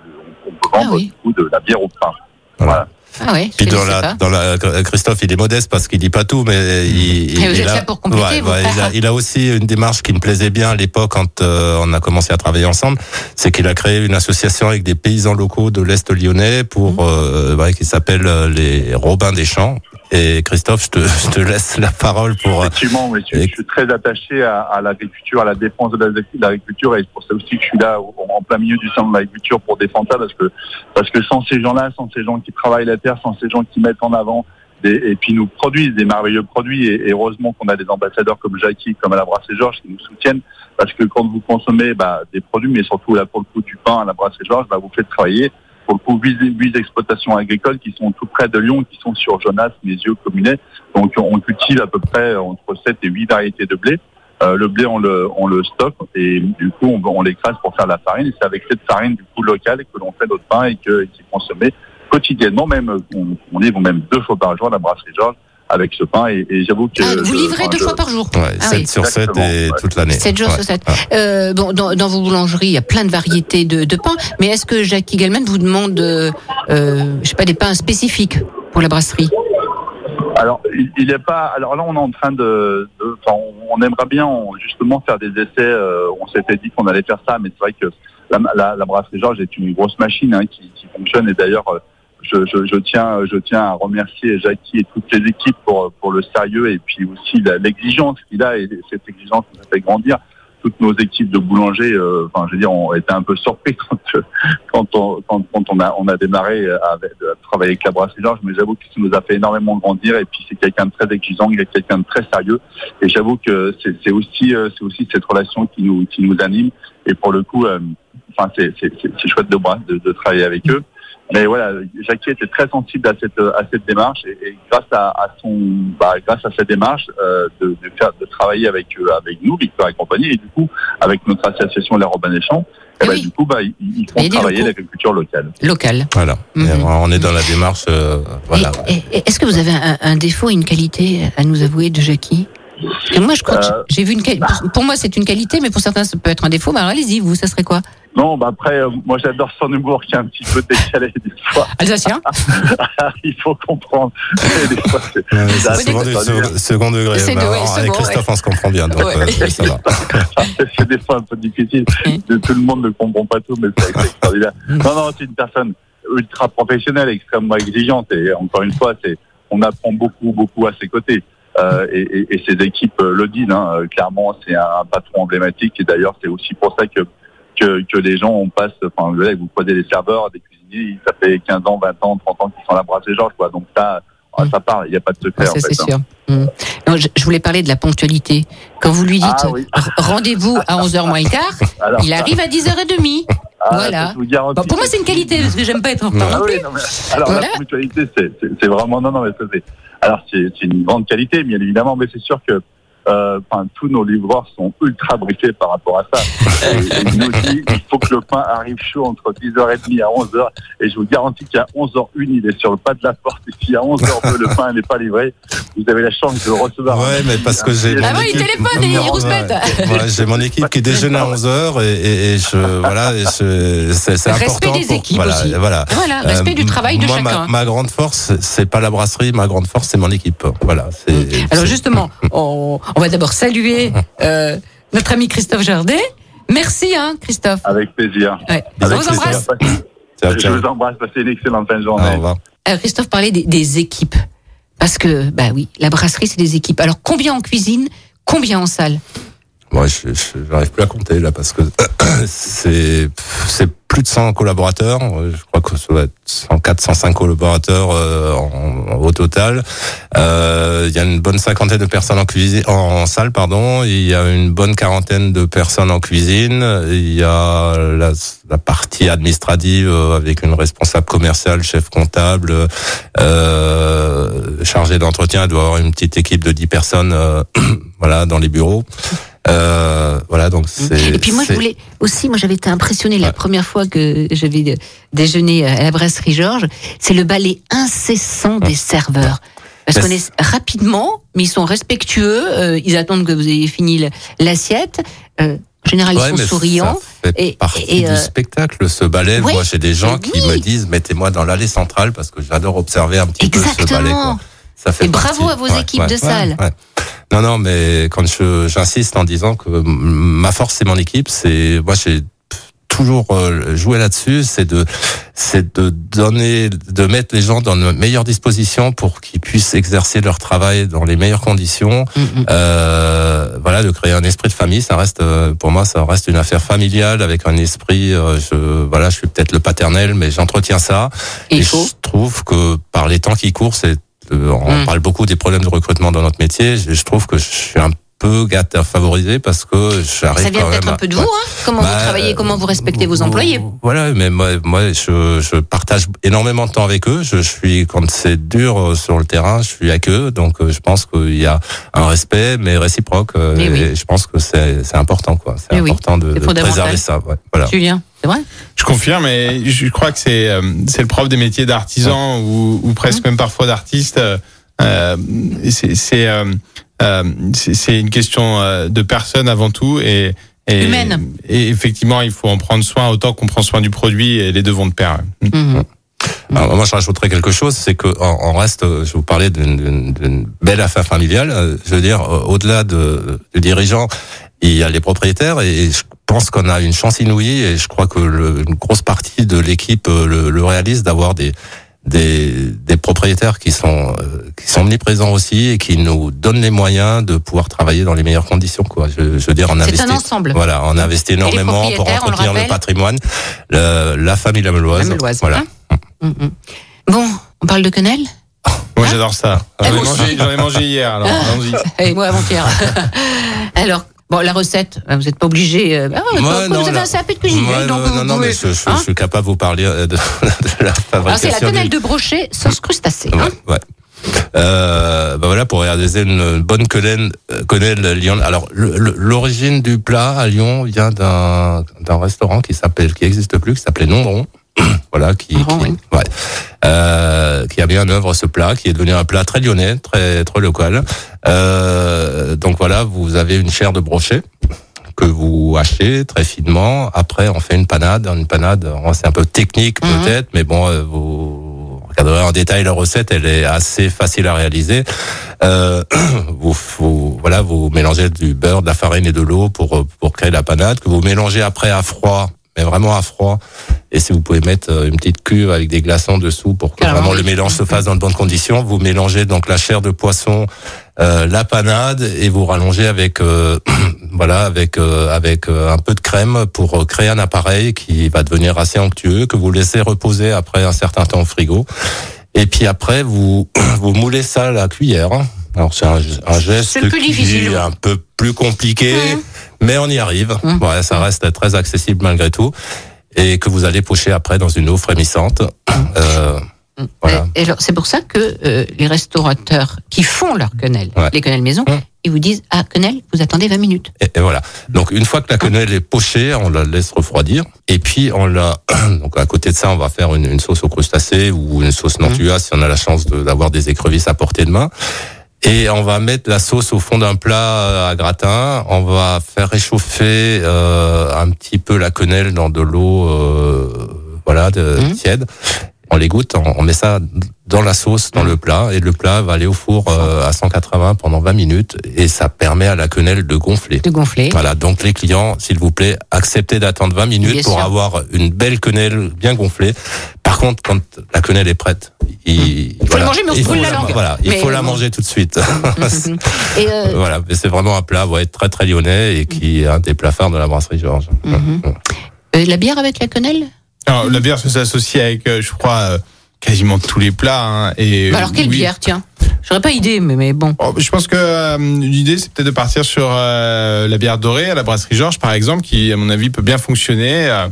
on peut vendre Ah oui. du coup de la bière au pain. Voilà. Ah ouais, Puis dans la, dans la, Christophe, il est modeste parce qu'il dit pas tout, mais il, il, Et vous il êtes a, là pour compléter, vous. il, a, il a aussi une démarche qui me plaisait bien à l'époque quand euh, on a commencé à travailler ensemble, c'est qu'il a créé une association avec des paysans locaux de l'est lyonnais pour Mmh. euh, ouais, qui s'appelle euh, les Robins des Champs. Et Christophe, je te, je te laisse la parole pour. euh, Effectivement, mais je, suis très attaché à, à l'agriculture, à la défense de la- de l'agriculture, et c'est pour ça aussi que je suis là en plein milieu du centre de l'agriculture pour défendre ça, parce que parce que sans ces gens-là, sans ces gens qui travaillent la terre, sans ces gens qui mettent en avant des, et puis nous produisent des merveilleux produits, et, et heureusement qu'on a des ambassadeurs comme Jackie, comme à la brasserie Georges qui nous soutiennent, parce que quand vous consommez bah, des produits, mais surtout là pour le coup du pain à la brasserie Georges, bah, vous faites travailler pour le coup huit, huit exploitations agricoles qui sont tout près de Lyon, qui sont sur Jonas, Mézieux, Communet. Donc on cultive à peu près entre 7 et 8 variétés de blé. Euh, le blé, on le, on le stocke et du coup, on, l'écrase pour faire la farine. Et c'est avec cette farine du coup locale que l'on fait notre pain et que, et qui est consommé quotidiennement, même on, on livre même deux fois par jour à la brasserie Georges avec ce pain. Et, et j'avoue que Ah, vous je- livrez enfin, deux je- fois par jour Ouais, Ah 7 oui. sur 7 Exactement, et ouais. toute l'année. 7 jours Ouais. sur 7. Ouais. Euh, bon, dans, dans vos boulangeries, il y a plein de variétés de, de pains, mais est-ce que Jackie Gallman vous demande, euh, euh, je sais pas, des pains spécifiques pour la brasserie? Alors, il il est pas. Alors là, on est en train de. de- enfin, on, on aimerait bien on- justement faire des essais. euh, on s'était dit qu'on allait faire ça, mais c'est vrai que la, la, la brasserie Georges est une grosse machine hein, qui, qui fonctionne. Et d'ailleurs, euh, je, je, je tiens, je tiens à remercier Jackie et toutes les équipes pour pour le sérieux et puis aussi l'exigence qu'il a et cette exigence nous fait grandir. Toutes nos équipes de boulangers, euh, enfin, je veux dire, on était un peu surpris quand euh, quand on quand, on a on a démarré à, à travailler avec la brasserie Georges, mais j'avoue que ça nous a fait énormément grandir. Et puis c'est quelqu'un de très exigeant, il est quelqu'un de très sérieux. Et j'avoue que c'est aussi euh, aussi cette relation qui nous qui nous anime. Et pour le coup, euh, enfin c'est chouette de, de de travailler avec eux. Mais voilà, Jackie était très sensible à cette à cette démarche et, et grâce à, à son bah, grâce à cette démarche euh, de, de faire de travailler avec euh, avec nous Victor et compagnie et du coup avec notre association Les Robins des Champs, et Eh bah, oui. du coup bah ils, ils font travailler l'agriculture locale. locales Voilà. Mhm. on est dans la démarche. euh, voilà. Est-ce que vous avez un, un défaut, une qualité à nous avouer de Jackie? Parce que moi, je crois que Euh, j'ai vu une qualité. Pour, pour moi, c'est une qualité, mais pour certains, ça peut être un défaut. Mais alors, allez-y, vous, ça serait quoi? Non, bah après, euh, moi j'adore son humour qui est un petit peu décalé des fois. Alsacien Il faut comprendre. Et des fois, c'est- Ouais, c'est c'est assez souvent du second, second degré. C'est mais de- ouais, alors, second, avec Christophe, on se comprend bien, donc Ouais. euh, ça va. c'est des fois un peu difficile. De, tout le monde ne comprend pas tout, mais c'est extraordinaire. Non, non, c'est une personne ultra professionnelle, extrêmement exigeante. Et encore une fois, c'est on apprend beaucoup, beaucoup à ses côtés. Euh, et, et, et ses équipes le disent. Hein, clairement, c'est un, un patron emblématique. Et d'ailleurs, c'est aussi pour ça que, que, que les gens on passe. Enfin, là, vous prenez des serveurs, des cuisiniers, ça fait 15 ans, 20 ans, 30 ans qu'ils sont à la brasserie Georges. Quoi. Donc ça, ça part. Il n'y a pas de secret. Ah, ça, c'est hein. sûr. Mm. Non, je, je voulais parler de la ponctualité. Quand vous lui dites Ah oui. rendez-vous à 11h moins le quart, Alors, il arrive à 10h30. ah, voilà. Bon, pour moi, c'est une qualité, parce que j'aime pas être en retard Ah oui, plus. non, mais- alors Voilà. la ponctualité, c'est vraiment non non mais alors c'est une grande qualité bien évidemment, mais c'est sûr que enfin tous nos livreurs sont ultra briefés par rapport à ça. Et, et nous aussi, il faut que le pain arrive chaud entre 10h30 à 11h. Et je vous garantis qu'à 11h01, il est sur le pas de la porte. Et si à 11h02, le pain n'est pas livré, vous avez la chance de le recevoir. Ouais, mais parce que j'ai Ah mon oui, il équipe- téléphone et il Ouais, rouspète. ouais, j'ai mon équipe qui déjeune à 11h et, et, et je voilà, et je- c'est c'est Respect important des pour équipes voilà, aussi. voilà. Voilà, respect du travail de moi, chacun. Ma, ma grande force, c'est pas la brasserie, ma grande force, c'est mon équipe. Voilà. c'est- Alors c'est- justement, on, on va d'abord saluer euh, notre ami Christophe Jardet. Merci, hein, Christophe. Avec plaisir. Ouais. Avec vous embrasse. Je vous embrasse. Passez une excellente fin de Au journée. revoir. Alors, Christophe parlait des, des équipes. Parce que, bah oui, la brasserie, c'est des équipes. Alors, combien en cuisine Combien en salle? Moi, je j'arrive plus à compter là parce que c'est c'est plus de 100 collaborateurs. Euh, Je crois que ça doit être 104, 105 collaborateurs euh, au total. Euh, Il y a une bonne cinquantaine de personnes en cuisine, en, salle, pardon. Il y a une bonne quarantaine de personnes en cuisine. Il y a la, la partie administrative euh, avec une responsable commerciale, chef comptable, euh, chargé d'entretien. Il doit avoir une petite équipe de 10 personnes, voilà, dans les bureaux. Euh, voilà, donc c'est. Et puis moi, je voulais aussi, moi j'avais été impressionnée la première fois que j'avais euh, déjeuné à la brasserie Georges, c'est le balai incessant des serveurs. Parce qu'on est rapidement, mais ils sont respectueux, euh, ils attendent que vous ayez fini l'assiette. Euh, en général, Ouais, ils sont souriants. Ça fait Et- partie et, euh, du spectacle, ce ballet. ouais, Moi, j'ai des gens qui oui. me disent, mettez-moi dans l'allée centrale parce que j'adore observer un petit peu ce ballet. Quoi. Ça fait Et bravo à vos équipes de salle. Non, non, mais quand je j'insiste en disant que ma force c'est mon équipe, c'est moi j'ai toujours euh, joué là-dessus, c'est de c'est de donner, de mettre les gens dans de meilleures dispositions pour qu'ils puissent exercer leur travail dans les meilleures conditions. Mm, mm. Euh, voilà, de créer un esprit de famille, ça reste euh, pour moi, ça reste une affaire familiale avec un esprit. euh, je voilà, je suis peut-être le paternel, mais j'entretiens ça. Et je trouve que par les temps qui courent, c'est on Mm. parle beaucoup des problèmes de recrutement dans notre métier. Je, je trouve que je suis un peu gâté favorisé parce que j'arrive Ça vient peut-être un peu de vous, ouais. hein Comment Bah, vous travaillez, comment vous respectez vos employés Voilà, mais moi, moi je, je partage énormément de temps avec eux. Je, suis quand c'est dur euh, sur le terrain, je suis avec eux. Donc euh, je pense qu'il y a un respect, mais réciproque. euh, oui. je pense que c'est c'est important, quoi. C'est oui, important de, préserver ça. Ouais, voilà. Julien, c'est vrai Je confirme, et je crois que c'est euh, c'est le propre des métiers d'artisan ou, ou presque même parfois d'artiste. euh, euh, c'est c'est euh, c'est- c'est une question euh, de personne avant tout et, et Humaine. Et effectivement, il faut en prendre soin autant qu'on prend soin du produit et les deux vont de pair. Mhm. Alors, moi, je rajouterais quelque chose, c'est que en, en reste, euh, je vous parlais d'une- d'une d'une belle affaire familiale. Je veux dire, au-delà de, du dirigeant, il y a les propriétaires et je pense qu'on a une chance inouïe et je crois que le, une grosse partie de l'équipe le, le réalise d'avoir des des, des propriétaires qui sont euh, qui sont omniprésents aussi et qui nous donnent les moyens de pouvoir travailler dans les meilleures conditions quoi je, je veux dire on C'est investit un ensemble. voilà on investit énormément pour le entretenir le, patrimoine Le- la famille Lameloise, La Meloise, voilà hein Mm, mm. Bon, on parle de quenelle? Moi, j'adore ça. J'en ai, moi mangé, j'en ai mangé hier. Alors, allons-y. Et moi avant-hier. Alors, bon, la recette, vous n'êtes pas obligé. euh, ouais, Moi, comme non, vous avez là- un CAP de cuisine, Ouais, donc non, vous non, non, pouvez- mais je, je- hein je suis capable de vous parler euh, de, de la Alors, c'est la fabrication. quenelle du- de brochet sauce crustacée. hein Ouais, ouais. Euh, bah voilà pour réaliser une bonne quenelle, euh, quenelle Lyon. Alors l'origine du plat à Lyon vient d'un restaurant qui s'appelle qui existe plus, qui s'appelait Nondron. voilà, qui Nondron, qui, oui. ouais, euh, qui a mis en œuvre ce plat, qui est devenu un plat très lyonnais, très très local. Euh, donc voilà, vous avez une chair de brochet que vous hachez très finement. Après, on fait une panade. Une panade, c'est un peu technique Mhm. peut-être, mais bon, euh, vous regarderez en détail la recette. Elle est assez facile à réaliser. Euh, vous, vous- voilà, vous mélangez du beurre, de la farine et de l'eau pour pour créer la panade que vous mélangez après à froid, mais vraiment à froid. Et si vous pouvez mettre euh, une petite cuve avec des glaçons dessous pour que vraiment le mélange se fasse dans de bonnes conditions, vous mélangez donc la chair de poisson euh, la panade et vous rallongez avec euh, voilà avec euh, avec euh, un peu de crème pour euh, créer un appareil qui va devenir assez onctueux que vous laissez reposer après un certain temps au frigo. Et puis après vous vous moulez ça à la cuillère. Alors c'est un, un geste qui difficile. est un peu plus compliqué. Mais on y arrive. Mhm. Voilà, ça reste très accessible malgré tout et que vous allez pocher après dans une eau frémissante. Euh, voilà. Et, c'est pour ça que euh, les restaurateurs qui font leur quenelle, Ouais. les quenelles maison, Hum. ils vous disent Ah, quenelle, vous attendez 20 minutes. Et, et voilà. Donc une fois que la quenelle est pochée, on la laisse refroidir. Et puis on la. Donc à côté de ça, on va faire une, une sauce aux crustacés ou une sauce nantua si on a la chance de- d'avoir des écrevisses à portée de main. Et on va mettre la sauce au fond d'un plat euh, à gratin. On va faire réchauffer euh, un petit peu la quenelle dans de l'eau, euh, voilà, de, Mhm. tiède. On l'égoutte, on, on met ça dans la sauce, dans le plat, et le plat va aller au four euh, à 180 pendant 20 minutes, et ça permet à la quenelle de gonfler. De gonfler. Voilà, donc les clients, s'il vous plaît, acceptez d'attendre 20 minutes Bien pour sûr. avoir une belle quenelle bien gonflée. Par contre, quand la quenelle est prête, il, faut voilà, la manger, mais on se il faut brûle la langue. Voilà, il Mais faut la bon. manger tout de suite. Et euh, voilà, mais c'est vraiment un plat ouais, très très lyonnais et qui est un des plats phares de la brasserie Georges. Mhm. euh, la bière avec la quenelle? Alors, la bière, ça s'associe avec, euh, je crois, euh, quasiment tous les plats. hein, et Bah Alors, quelle oui. bière, tiens? J'aurais pas idée, mais, mais bon. Oh, je pense que euh, l'idée, c'est peut-être de partir sur euh, la bière dorée à la brasserie Georges, par exemple, qui, à mon avis, peut bien fonctionner euh,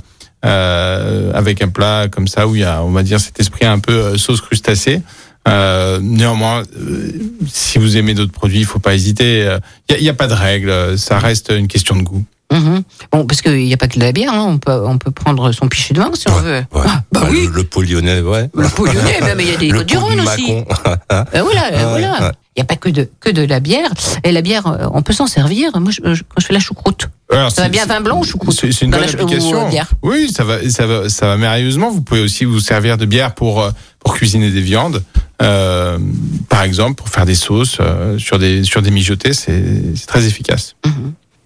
euh, avec un plat comme ça où il y a, on va dire, cet esprit un peu sauce crustacée. Euh, néanmoins, euh, si vous aimez d'autres produits, il faut pas hésiter. Il n'y a, pas de règle, ça reste une question de goût. Mhm. Bon, parce qu'il n'y a pas que de la bière, hein. on, peut, on peut prendre son pichet de vin si on veut. Ouais. Ah, bah Ouais, oui, le, le pot lyonnais, ouais. le pot lyonnais, mais il y a des côtes du Rhône aussi. Euh, voilà, voilà. ouais. Il n'y a pas que de, que de la bière. Et la bière, euh, on peut s'en servir. Moi, je, je- quand je fais la choucroute, Alors, ça va bien vin blanc ou choucroute C'est une bonne la- application. ou, euh. Oui, ça va, ça va, ça va merveilleusement. Vous pouvez aussi vous servir de bière pour euh, pour cuisiner des viandes, euh, par exemple, pour faire des sauces euh, sur des sur des mijotés. C'est très efficace.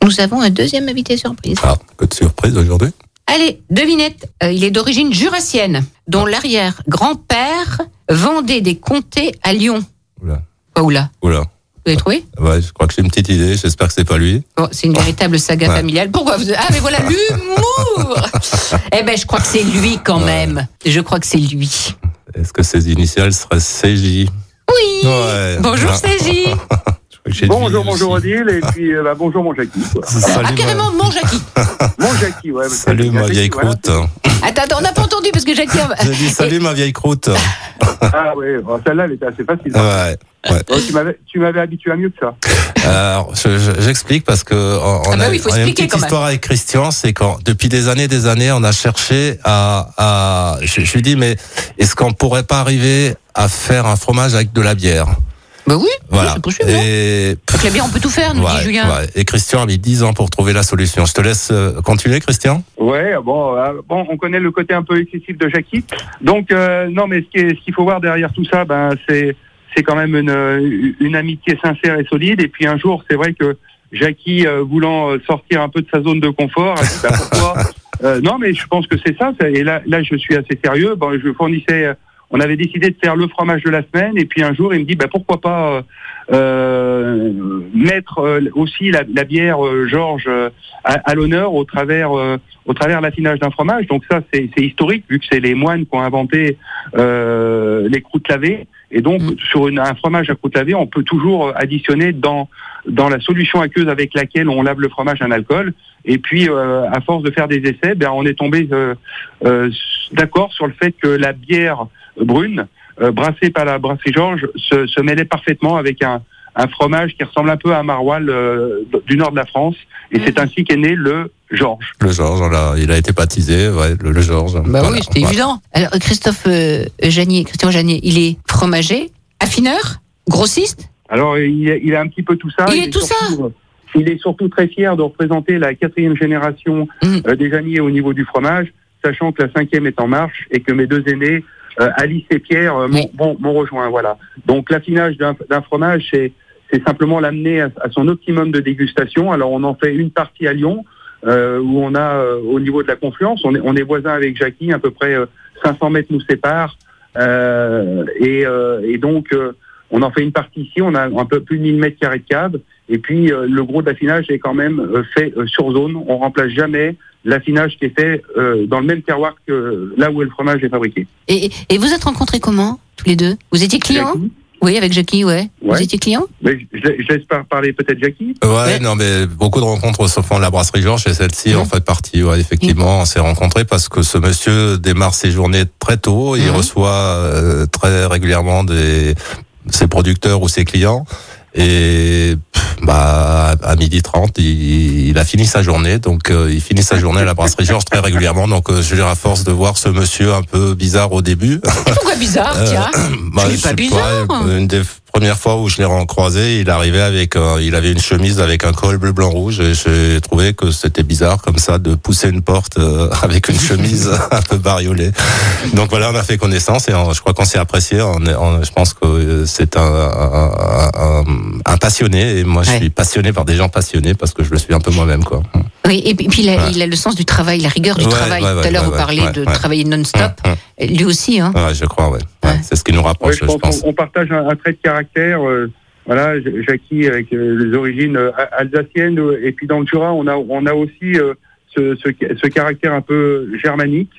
Nous avons un deuxième invité surprise. Ah, que de surprise aujourd'hui. Allez, devinette. Euh, il est d'origine jurassienne, dont l'arrière-grand-père vendait des comtés à Lyon. Oula. Quoi, oula Oula. Vous avez trouvé? Ouais, je crois que j'ai une petite idée. J'espère que c'est pas lui. Bon, c'est une véritable saga Ouais. familiale. Pourquoi vous... Ah, mais voilà, l'humour Eh ben, je crois que c'est lui quand même. Je crois que c'est lui. Est-ce que ses initiales seraient CJ Oui Ouais. Bonjour, Voilà. Bonjour, bonjour. Odile, et puis euh, bah, bonjour mon Jackie. Quoi. Ah, Salut, carrément, mon Jackie Mon Jackie, ouais. Salut ma vieille voilà. croûte. Attends, attends, on n'a pas entendu parce que Jackie... J'ai dit salut ma vieille croûte. Ah ouais, bon, celle-là, elle était assez facile. Ouais. ouais. Bon, tu m'avais tu m'avais habitué à mieux que ça. Alors, je- je- j'explique parce que on, Ah bah a, oui, on a une expliquer petite histoire avec Christian, c'est quand depuis des années, des années, on a cherché à, à je, je lui dis mais est-ce qu'on pourrait pas arriver à faire un fromage avec de la bière? Bah oui, Voilà. c'est possible. hein. Et Avec la bière, on peut tout faire, nous Ouais, dit Julien. ouais. Et Christian a mis 10 ans pour trouver la solution. Je te laisse euh, continuer, Christian. Ouais, bon, euh, bon, on connaît le côté un peu excessif de Jackie. Donc, euh, non, mais ce qui est- ce qu'il faut voir derrière tout ça, ben, c'est c'est quand même une, une amitié sincère et solide. Et puis un jour, c'est vrai que Jackie, euh, voulant sortir un peu de sa zone de confort, a dit bah, pourquoi? Euh, Non, mais je pense que c'est ça. Et là, là, je suis assez sérieux. Bon, je fournissais. On avait décidé de faire le fromage de la semaine. Et puis un jour, il me dit bah, pourquoi pas euh, euh, mettre euh, aussi la, la bière euh, Georges euh, à, à l'honneur au travers euh, au travers l'affinage d'un fromage. Donc ça, c'est historique vu que c'est les moines qui ont inventé euh, les croûtes lavées. Et donc Mm. sur une- un fromage à croûte lavée, on peut toujours additionner dans dans la solution aqueuse avec laquelle on lave le fromage un alcool. Et puis euh, à force de faire des essais, ben on est tombé euh, euh, d'accord sur le fait que la bière brune euh, brassée par la brasserie Georges se, se mêlait parfaitement avec un un fromage qui ressemble un peu à un maroilles euh, du nord de la France. Et c'est ainsi qu'est né le Georges. Le Georges, il a été baptisé, ouais, le, le Georges. Bah Voilà, oui, c'était voilà. évident. Alors, Christophe euh, Janier, Christian Janier, il est fromager, affineur, grossiste? Alors, il est, il est un petit peu tout ça. Il est tout surtout, euh, Il est surtout très fier de représenter la quatrième génération Mhm. euh, des Janiers au niveau du fromage, sachant que la cinquième est en marche et que mes deux aînés, euh, Alice et Pierre, euh, m'ont Oui. m'ont- m'ont rejoint. Voilà. Donc, l'affinage d'un d'un fromage, c'est c'est simplement l'amener à, à son optimum de dégustation. Alors, on en fait une partie à Lyon, euh, où on a, euh, au niveau de la confluence, on est, on est voisins avec Jackie, à peu près euh, 500 mètres nous séparent. Euh, et, euh, et donc, euh, on en fait une partie ici, on a un peu plus de 1000 mètres carrés de cave, et puis euh, le gros de l'affinage est quand même euh, fait euh, sur zone. On remplace jamais l'affinage qui est fait euh, dans le même terroir que là où le fromage est fabriqué. Et, et vous êtes rencontrés comment, tous les deux? Vous étiez clients? Oui, avec Jackie, ouais. Vous Ouais. étiez client Mais je, je laisse par- parler peut-être Jackie. Ouais, non, mais beaucoup de rencontres se font à la brasserie Georges et celle-ci en fait partie. Ouais, effectivement, on s'est rencontrés parce que ce monsieur démarre ses journées très tôt. Il Mhm. reçoit euh, très régulièrement des ses producteurs ou ses clients. Et bah à midi 30, il, il a fini sa journée, donc euh, il finit sa journée à la brasserie Georges très régulièrement. Donc euh, je dirais à force de voir ce monsieur un peu bizarre au début, pourquoi bizarre, Euh, tiens bah, pas bizarre. Une des premières fois où je l'ai croisé, il arrivait avec, euh, il avait une chemise avec un col bleu blanc rouge et j'ai trouvé que c'était bizarre comme ça de pousser une porte euh, avec une chemise un peu bariolée. Donc voilà, on a fait connaissance et on- je crois qu'on s'est apprécié. On je pense que euh, c'est un, un, un- un passionné et moi je Ouais. suis passionné par des gens passionnés parce que je le suis un peu moi-même quoi. Oui, et puis il a, Voilà. il a le sens du travail, la rigueur du Ouais, travail. ouais, Tout à l'heure, ouais, vous parliez ouais, de ouais. travailler non-stop. Hum, Lui aussi, hein Ouais, je crois, ouais. C'est ce qui nous Ouais, rapproche, je pense, je pense. qu'on on partage un, un trait de caractère. euh, voilà, Jackie avec euh, les origines euh, alsaciennes euh, et puis dans le Jura, on a on a aussi euh, ce, ce, ce caractère un peu germanique.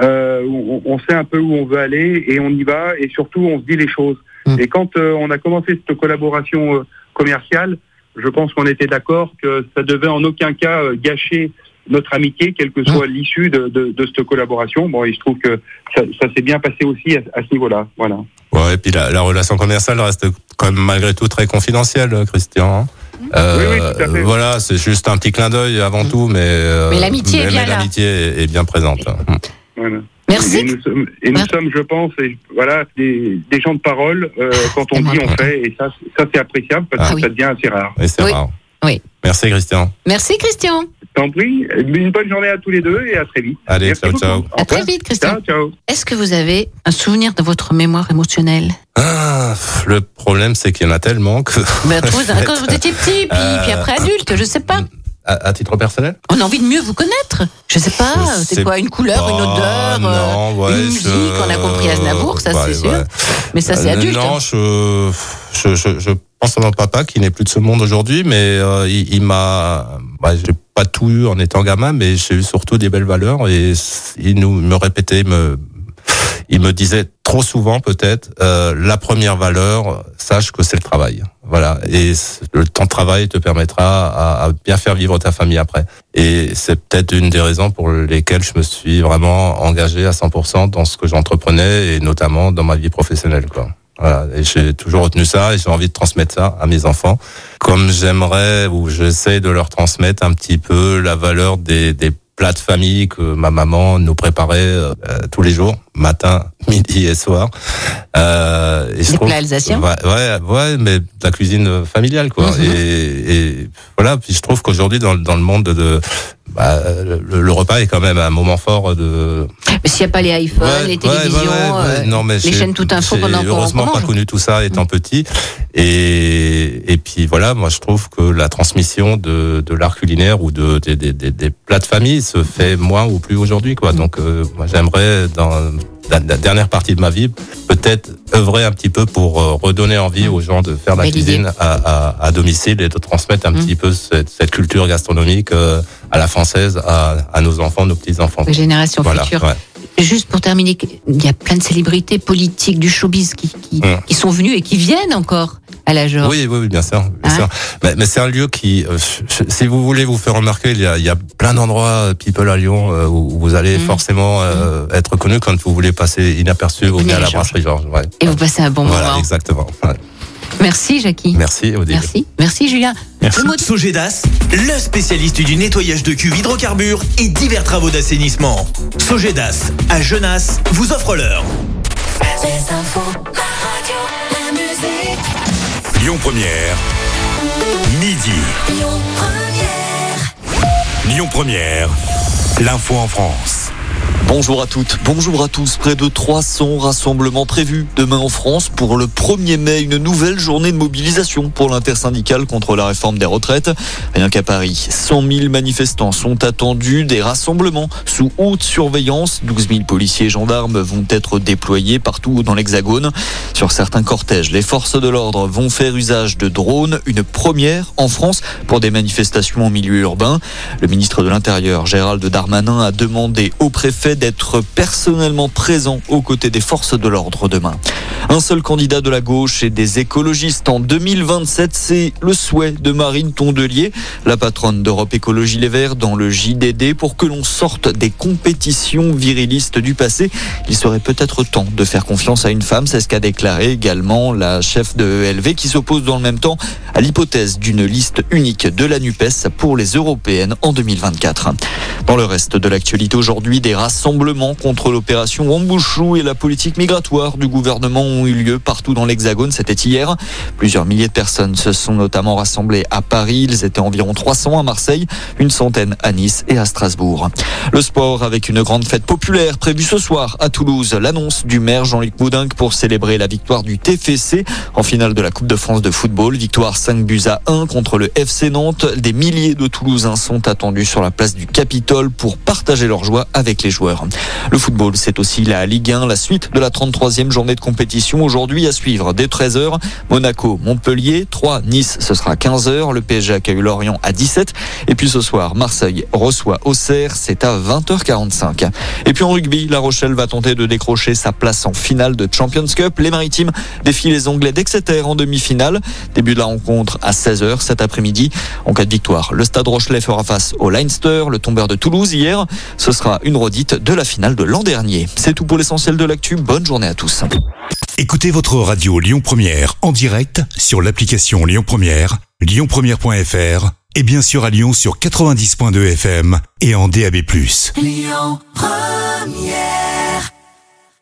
Euh, on, on sait un peu où on veut aller et on y va et surtout on se dit les choses. Mm. Et quand euh, on a commencé cette collaboration euh, commerciale, je pense qu'on était d'accord que ça devait en aucun cas euh, gâcher notre amitié, quelle que soit l'issue de, de, de cette collaboration. Bon, il se trouve que ça, ça s'est bien passé aussi à, à ce niveau-là. Voilà. Ouais, et puis la, la relation commerciale reste quand même malgré tout très confidentielle, Christian. hein. Euh, Oui, oui, tout à fait. Voilà, c'est juste un petit clin d'œil avant tout, mais euh, Mais l'amitié est bien présente. Voilà. Merci. Et nous sommes, et nous sommes, je pense, et voilà, des, des gens de parole. euh, quand on dit, on fait, et ça, ça c'est appréciable parce Ah que oui. ça devient assez rare. Et c'est Oui. rare. Oui. Merci Christian. Merci, Christian. T'en prie, une bonne journée à tous les deux et à très vite. Allez, Merci ciao, beaucoup. ciao. À très vite, Christian. Ciao, ciao. Est-ce que vous avez un souvenir de votre mémoire émotionnelle? Ah, le problème c'est qu'il y en a tellement que ben, Quand quand vous étiez petit, puis, Euh, puis après adulte, je sais pas. À, à titre personnel? On a envie de mieux vous connaître. Je sais pas, c'est quoi Une couleur, une odeur, euh, non, ouais, une musique je- On a compris Aznavour, ça Ouais, c'est sûr. ouais. Mais ça c'est Euh, adulte. Non, je, je, je, je pense à mon papa qui n'est plus de ce monde aujourd'hui, mais euh, il, il m'a, bah, j'ai pas tout eu en étant gamin, mais j'ai eu surtout des belles valeurs et il nous me répétait, me, il me disait trop souvent peut-être, euh, la première valeur, sache que c'est le travail. Voilà, et le temps de travail te permettra à, à bien faire vivre ta famille après. Et c'est peut-être une des raisons pour lesquelles je me suis vraiment engagé à 100% dans ce que j'entreprenais et notamment dans ma vie professionnelle. Quoi. Voilà, et j'ai toujours retenu ça et j'ai envie de transmettre ça à mes enfants, comme j'aimerais ou j'essaie de leur transmettre un petit peu la valeur des, des plats de famille que ma maman nous préparait euh, tous les jours, matin, midi et soir. Euh, et je Des trouve- plats alsaciens? Ouais, ouais, ouais, mais de la cuisine familiale, quoi. Et, et voilà. Puis je trouve qu'aujourd'hui, dans, dans le monde de, bah, le, le repas est quand même un moment fort de. Mais s'il n'y a pas les iPhones, Ouais, les télévisions, ouais, ouais, euh, Non, mais les chaînes tout info qu'on heureusement pas connu tout ça étant petit. Et, et puis voilà, moi je trouve que la transmission de, de l'art culinaire ou de, des, des, des, des plats de famille se fait moins ou plus aujourd'hui. Mm. quoi. Donc euh, moi j'aimerais dans la, la dernière partie de ma vie peut-être œuvrer un petit peu pour euh, redonner envie aux gens de faire la Belle cuisine à, à, à domicile et de transmettre un Mm. petit peu cette, cette culture gastronomique euh, à la française à, à nos enfants, nos petits-enfants. Les générations Voilà, futures. ouais. Juste pour terminer, il y a plein de célébrités politiques du showbiz qui, qui, Mm. qui sont venues et qui viennent encore à la Georges. Oui, oui, oui, bien sûr. Bien Hein sûr. Mais, mais c'est un lieu qui, euh, si vous voulez vous faire remarquer, il y a, il y a plein d'endroits euh, people à Lyon euh, où vous allez Mm. forcément euh, être connu quand vous voulez passer inaperçu bien à la brasserie Georges. Ouais. Et vous passez un bon Voilà, moment. exactement. Ouais. Merci Jackie. Merci, Odile. Merci. Merci Julien. Le mot de- Sogedas, le spécialiste du nettoyage de cuves hydrocarbures et divers travaux d'assainissement. Sogedas, à Genasse, vous offre l'heure. Les infos, Lyon Première, midi. Lyon Première. Lyon Première, l'info en France. Bonjour à toutes, bonjour à tous. Près de 300 rassemblements prévus demain en France pour le 1er mai, une nouvelle journée de mobilisation pour l'intersyndicale contre la réforme des retraites. Rien qu'à Paris, 100 000 manifestants sont attendus, des rassemblements sous haute surveillance. 12 000 policiers et gendarmes vont être déployés partout dans l'Hexagone. Sur certains cortèges, les forces de l'ordre vont faire usage de drones, une première en France pour des manifestations en milieu urbain. Le ministre de l'Intérieur, Gérald Darmanin, a demandé au préfet d'être personnellement présent aux côtés des forces de l'ordre demain. Un seul candidat de la gauche et des écologistes en 2027, c'est le souhait de Marine Tondelier, la patronne d'Europe Écologie Les Verts, dans le JDD pour que l'on sorte des compétitions virilistes du passé. Il serait peut-être temps de faire confiance à une femme, c'est ce qu'a déclaré également la chef de ELV qui s'oppose dans le même temps à l'hypothèse d'une liste unique de la NUPES pour les européennes en 2024. Dans le reste de l'actualité aujourd'hui, des rassemblements contre l'opération Wambouchou et la politique migratoire du gouvernement ont eu lieu partout dans l'Hexagone. C'était hier. Plusieurs milliers de personnes se sont notamment rassemblées à Paris. Ils étaient environ 300 à Marseille, une centaine à Nice et à Strasbourg. Le sport avec une grande fête populaire prévue ce soir à Toulouse. L'annonce du maire Jean-Luc Moudinque pour célébrer la victoire du TFC en finale de la Coupe de France de football. Victoire 5 buts à 1 contre le FC Nantes. Des milliers de Toulousains sont attendus sur la place du Capitole pour partager leur joie avec les joueurs. Le football, c'est aussi la Ligue 1, la suite de la 33e journée de compétition aujourd'hui à suivre dès 13h. Monaco, Montpellier, 3, Nice, ce sera 15h. Le PSG accueille Lorient à 17. Et puis ce soir, Marseille reçoit Auxerre, c'est à 20h45. Et puis en rugby, La Rochelle va tenter de décrocher sa place en finale de Champions Cup. Les Maritimes défient les Anglais d'Exeter en demi-finale. Début de la rencontre à 16h cet après-midi. En cas de victoire, le Stade Rochelet fera face au Leinster, le tombeur de Toulouse hier. Ce sera une redite de la finale de l'an dernier. C'est tout pour l'essentiel de l'actu. Bonne journée à tous. Écoutez votre radio Lyon Première en direct sur l'application Lyon Première, lyonpremière.fr et bien sûr à Lyon sur 90.2 FM et en DAB+. Lyon Première